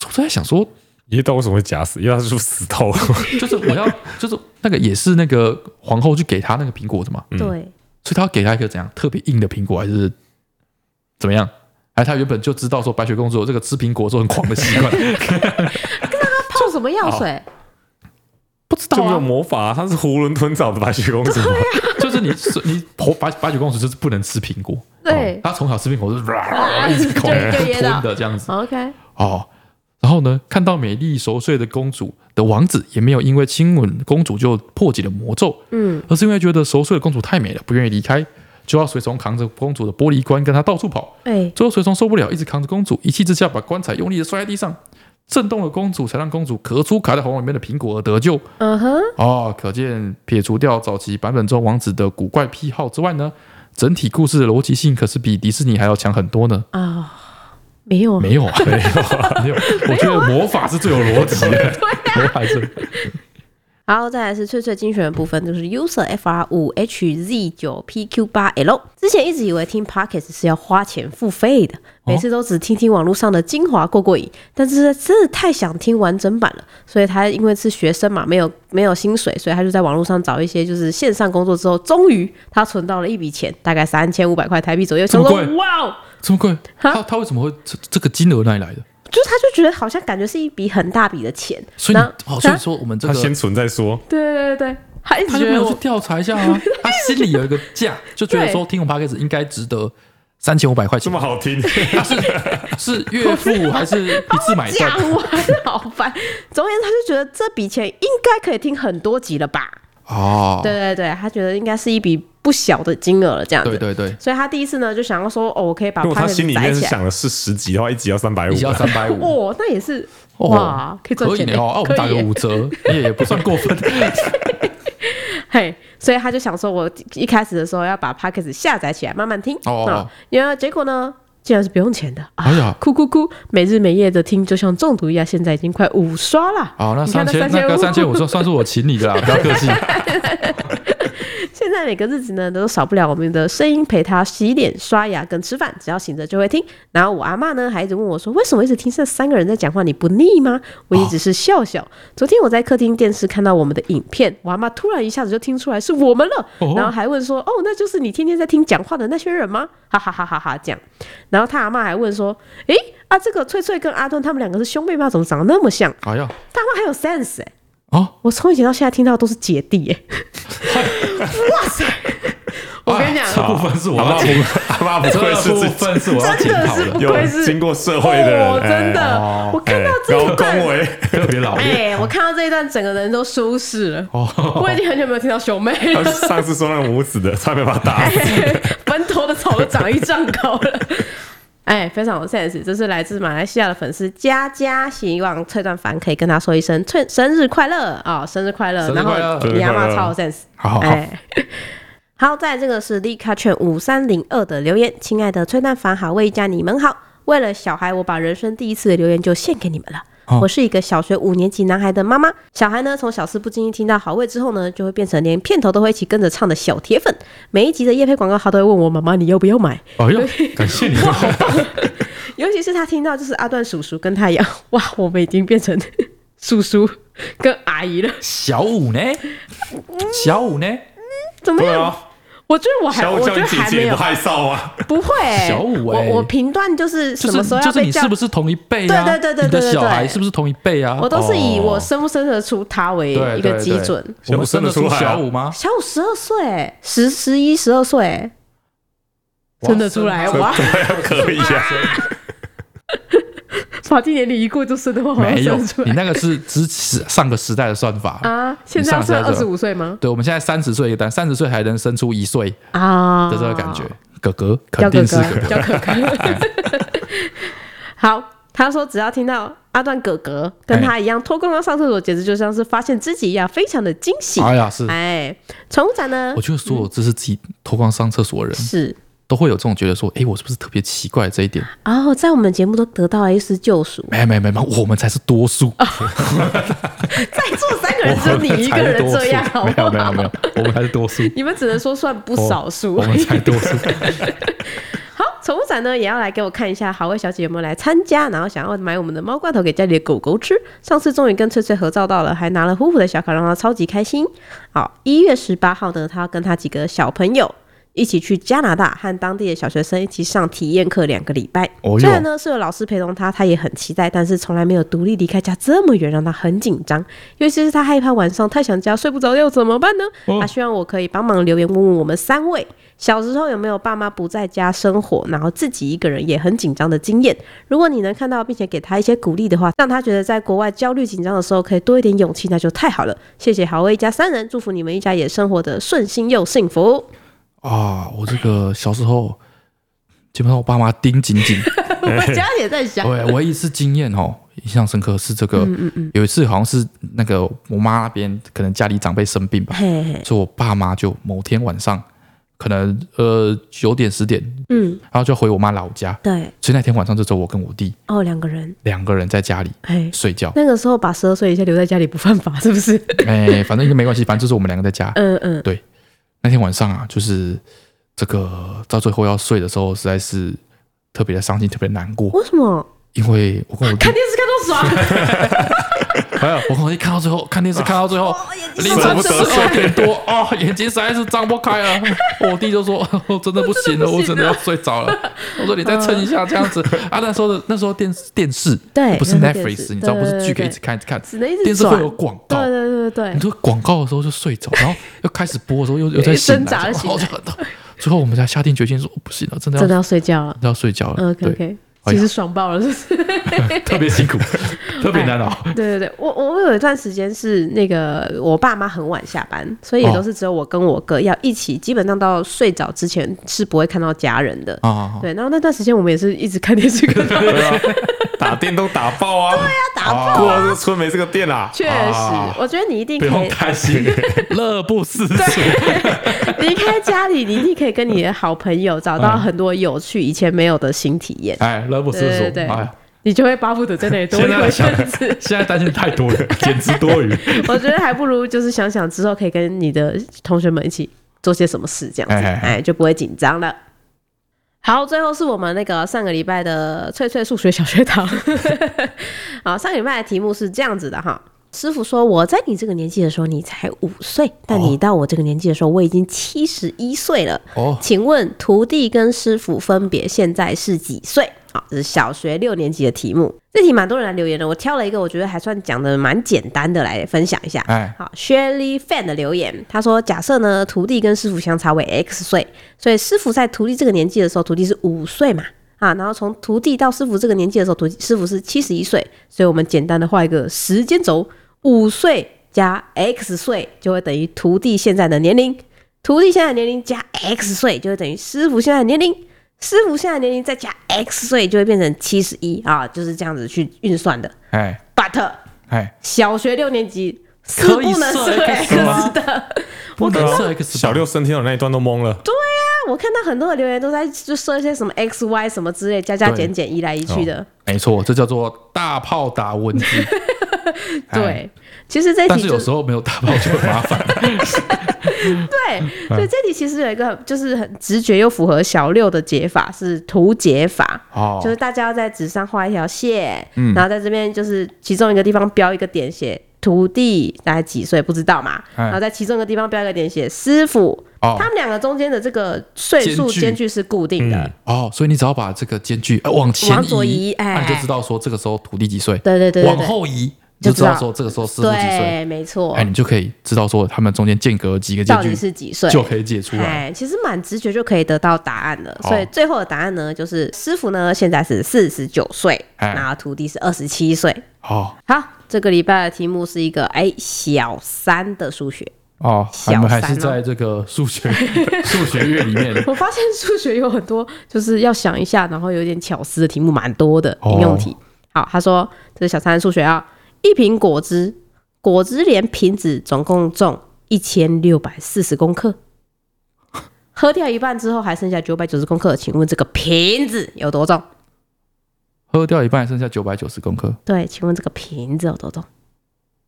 我在想说，噎到为什么会假死？因为他是死透了。就是我要，就是那个也是那个皇后去给他那个苹果的嘛。对。所以他要给他一个怎样特别硬的苹果，还是怎么样？还他原本就知道说白雪公主有这个吃苹果时候很狂的习惯。泡什么药水？不知道啊，就没有魔法，她是囫囵吞枣的白雪公主。就是你，你白白雪公主就是不能吃苹果。对，她从小吃苹果是一直 口吞的这样子。OK，哦，然后呢，看到美丽熟睡的公主的王子也没有因为亲吻公主就破解了魔咒，嗯，而是因为觉得熟睡的公主太美了，不愿意离开，就要随从扛着公主的玻璃棺跟她到处跑。哎，最后随从受不了，一直扛着公主，一气之下把棺材用力的摔在地上。震动了公主，才让公主咳出卡在喉咙里面的苹果而得救。嗯哼，哦，可见撇除掉早期版本中王子的古怪癖好之外呢，整体故事的逻辑性可是比迪士尼还要强很多呢。啊，没有，没有啊，没有啊，没有。我觉得魔法是最有逻辑的，魔法是。然后再来是翠翠精选的部分，就是 user FR 五 HZ 九 PQ 八 L。之前一直以为听 Podcast 是要花钱付费的，每次都只听听网络上的精华过过瘾。但是真的太想听完整版了，所以他因为是学生嘛，没有没有薪水，所以他就在网络上找一些就是线上工作之后，终于他存到了一笔钱，大概三千五百块台币左右。这么贵？哇哦，这么贵？他他为什么会这这个金额哪里来的？就是他就觉得好像感觉是一笔很大笔的钱，所以哦，所以说我们这个他先存再说。对对对对，他一直就没有去调查一下啊，他心里有一个价，就觉得说听我 Podcast 应该值得三千五百块钱，这么好听，是是月付还是一次买断？好烦。总而言之，他就觉得这笔钱应该可以听很多集了吧？哦，对对对，他觉得应该是一笔。不小的金额了，这样子。对对对。所以他第一次呢，就想要说，哦，我可以把。如果他心里面是想的是十集的话，一集要三百五，一集要三百五。哦，那也是哇，可以赚钱哦。哦，我们打个五折，也不算过分。嘿，所以他就想说，我一开始的时候要把 Podcast 下载起来，慢慢听。哦。然后结果呢，竟然是不用钱的。哎呀，哭哭哭，每日每夜的听，就像中毒一样。现在已经快五刷了。哦，那三千，那个三千五算算是我请你的啦，不要客气。现在每个日子呢，都少不了我们的声音陪他洗脸、刷牙跟吃饭，只要醒着就会听。然后我阿妈呢，还一直问我说：“为什么一直听这三个人在讲话，你不腻吗？”我一直是笑笑。哦、昨天我在客厅电视看到我们的影片，我阿妈突然一下子就听出来是我们了，哦、然后还问说：“哦，那就是你天天在听讲话的那些人吗？”哈哈哈哈哈！这样，然后他阿妈还问说：“诶，啊，这个翠翠跟阿顿他们两个是兄妹吗？怎么长得那么像？”哎呀，他阿嬷还有 sense 哎、欸！哦，我从以前到现在听到的都是姐弟哎、欸！哇塞！我跟你讲，讲，这部分是我要听，阿妈不愧是部分是我要检讨的，有经过社会的人，真的，我看到这一段特别老哎，我看到这一段整个人都舒适了。我已经很久没有听到兄妹了。上次说那个母子的，差点把他打死，坟头的草都长一丈高了。哎，非常有 sense，这是来自马来西亚的粉丝佳佳，希望崔段凡可以跟他说一声“崔生日快乐”啊、哦，生日快乐！然后你阿妈超有 sense，好好好。哎，好，在这个是立卡圈五三零二的留言，亲爱的崔段凡好，魏佳你们好，为了小孩，我把人生第一次的留言就献给你们了。我是一个小学五年级男孩的妈妈，小孩呢从小四不经意听到好味之后呢，就会变成连片头都会一起跟着唱的小铁粉。每一集的夜配广告，他都会问我妈妈，你要不要买？哎呦，感谢你！尤其是他听到就是阿段叔叔跟太阳，哇，我们已经变成叔叔跟阿姨了。小五呢？小五呢？怎么样？我觉得我还，我觉得还没有害臊啊，不会。小五，我我评断就是什么时候就是你是不是同一辈啊？对对对对，你的小孩是不是同一辈啊？我都是以我生不生得出他为一个基准。我们生得出小五吗？小五十二岁，十十一十二岁，生得出来哇？可以啊。法定年龄一过就生的话，没有，你那个是之上个时代的算法啊。现在是二十五岁吗？对，我们现在三十岁，但三十岁还能生出一岁啊的这个感觉。哥哥肯定是哥哥，叫哥哥。好，他说只要听到阿段哥哥跟他一样脱光光上厕所，简直就像是发现自己一样，非常的惊喜。哎呀，是哎，宠物展呢？我觉得所有这是自己脱光上厕所的人是。都会有这种觉得说，哎，我是不是特别奇怪这一点？哦，在我们节目都得到了一丝救赎。没没没没，我们才是多数。在座三个人只有你一个人这样，好不好？没有没有没有，我们才是多数。你们只能说算不少数。我们才多数。好，宠物展呢也要来给我看一下，好味小姐有没有来参加？然后想要买我们的猫罐头给家里的狗狗吃。上次终于跟翠翠合照到了，还拿了虎虎的小卡，让她超级开心。好，一月十八号呢，他跟她几个小朋友。一起去加拿大和当地的小学生一起上体验课两个礼拜。虽然呢是有老师陪同他，他也很期待，但是从来没有独立离开家这么远，让他很紧张。尤其是他害怕晚上太想家睡不着，又怎么办呢？他希望我可以帮忙留言问问我们三位，小时候有没有爸妈不在家生活，然后自己一个人也很紧张的经验？如果你能看到并且给他一些鼓励的话，让他觉得在国外焦虑紧张的时候可以多一点勇气，那就太好了。谢谢好味一家三人，祝福你们一家也生活得顺心又幸福。啊，我这个小时候基本上我爸妈盯紧紧，我家也在想。对，唯一一次经验哦，印象深刻是这个，嗯嗯嗯，有一次好像是那个我妈那边可能家里长辈生病吧，嘿嘿，所以我爸妈就某天晚上可能呃九点十点，嗯，然后就回我妈老家，对，所以那天晚上就只有我跟我弟。哦两个人，两个人在家里睡觉。那个时候把十二岁以下留在家里不犯法是不是？哎，反正应该没关系，反正就是我们两个在家，嗯嗯，对。那天晚上啊，就是这个到最后要睡的时候，实在是特别的伤心，特别难过。为什么？因为我跟我看电视看到爽。没有我跟我弟看到最后，看电视看到最后，凌晨十二点多啊，眼睛实在是张不开了。我弟就说：“ 我真的不行了，我真的要睡着了。”我说：“你再撑一下，这样子。”啊，那时候的那时候电视电视对，不是 Netflix，你知道不是剧可以一直看一直看，电视会有广告。对对对对，你说广告的时候就睡着，然后又开始播的时候又 又在挣扎，最后我们才下定决心说：“不行了，真的要真的要睡觉了，要睡觉了。” OK。其实爽爆了，是不是？特别辛苦，特别难熬。对对对，我我有一段时间是那个我爸妈很晚下班，所以也都是只有我跟我哥要一起，基本上到睡着之前是不会看到家人的。啊，对。然后那段时间我们也是一直看电视，看到打电动打爆啊！对呀，打爆。过了这个村没这个电啊！确实，我觉得你一定可以。不用担心，乐不思蜀。离开家里，你一定可以跟你的好朋友找到很多有趣以前没有的新体验。哎，乐不思蜀。对对，你就会巴不得在那里多一个圈子。现在担心太多了，简直多余。我觉得还不如就是想想之后可以跟你的同学们一起做些什么事，这样子，哎，就不会紧张了。好，最后是我们那个上个礼拜的翠翠数学小学堂。好，上个礼拜的题目是这样子的哈。师傅说：“我在你这个年纪的时候，你才五岁；但你到我这个年纪的时候，我已经七十一岁了。哦，请问徒弟跟师傅分别现在是几岁？好，这是小学六年级的题目。这题蛮多人来留言的，我挑了一个我觉得还算讲的蛮简单的来分享一下。哎，好，Shirley Fan 的留言，他说：假设呢，徒弟跟师傅相差为 X 岁，所以师傅在徒弟这个年纪的时候，徒弟是五岁嘛，啊，然后从徒弟到师傅这个年纪的时候，徒师傅是七十一岁，所以我们简单的画一个时间轴，五岁加 X 岁就会等于徒弟现在的年龄，徒弟现在的年龄加 X 岁就会等于师傅现在的年龄。师傅现在年龄再加 X 岁，就会变成七十一啊，就是这样子去运算的。哎，But，哎，小学六年级是不能设 X 的。不能设 X，小六升天的那一段都懵了。对呀，我看到很多的留言都在就设一些什么 X Y 什么之类，加加减减，移来移去的。没错，这叫做大炮打蚊子。对，其实这题但是有时候没有打炮就很麻烦。对，所以这题其实有一个就是很直觉又符合小六的解法，是图解法。哦，就是大家要在纸上画一条线，嗯，然后在这边就是其中一个地方标一个点，写徒弟大概几岁不知道嘛，然后在其中一个地方标一个点，写师傅。哦，他们两个中间的这个岁数间距是固定的。哦，所以你只要把这个间距往前往左移，哎，你就知道说这个时候徒弟几岁。对对对，往后移。就知道说这个时候师傅几岁，对，没错。哎，你就可以知道说他们中间间隔几个间距，到底是几岁，就可以解出来。哎，其实蛮直觉就可以得到答案了。所以最后的答案呢，就是师傅呢现在是四十九岁，然后徒弟是二十七岁。哦，好，这个礼拜的题目是一个哎小三的数学哦，小三还是在这个数学 数学院里面。我发现数学有很多就是要想一下，然后有点巧思的题目蛮多的应用题。好，他说这是小三的数学啊。一瓶果汁，果汁连瓶子总共重一千六百四十公克，喝掉一半之后还剩下九百九十公克，请问这个瓶子有多重？喝掉一半还剩下九百九十公克，对，请问这个瓶子有多重？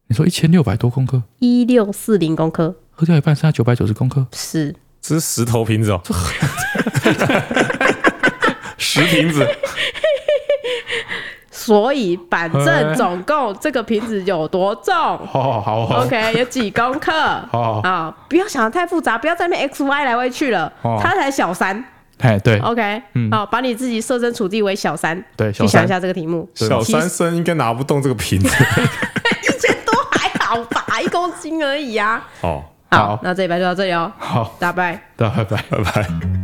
你说一千六百多公克，一六四零公克，喝掉一半剩下九百九十公克，是，这是石头瓶子哦，石瓶子。所以反正总共这个瓶子有多重？好好好，OK，有几公克？好啊，不要想得太复杂，不要在那边 X Y 来回去了。他才小三，哎对，OK，好，把你自己设身处地为小三，对，去想一下这个题目。小三生应该拿不动这个瓶子，一千多还好吧，一公斤而已啊。哦，好，那这一拜就到这里哦。好，大拜，大拜拜拜拜。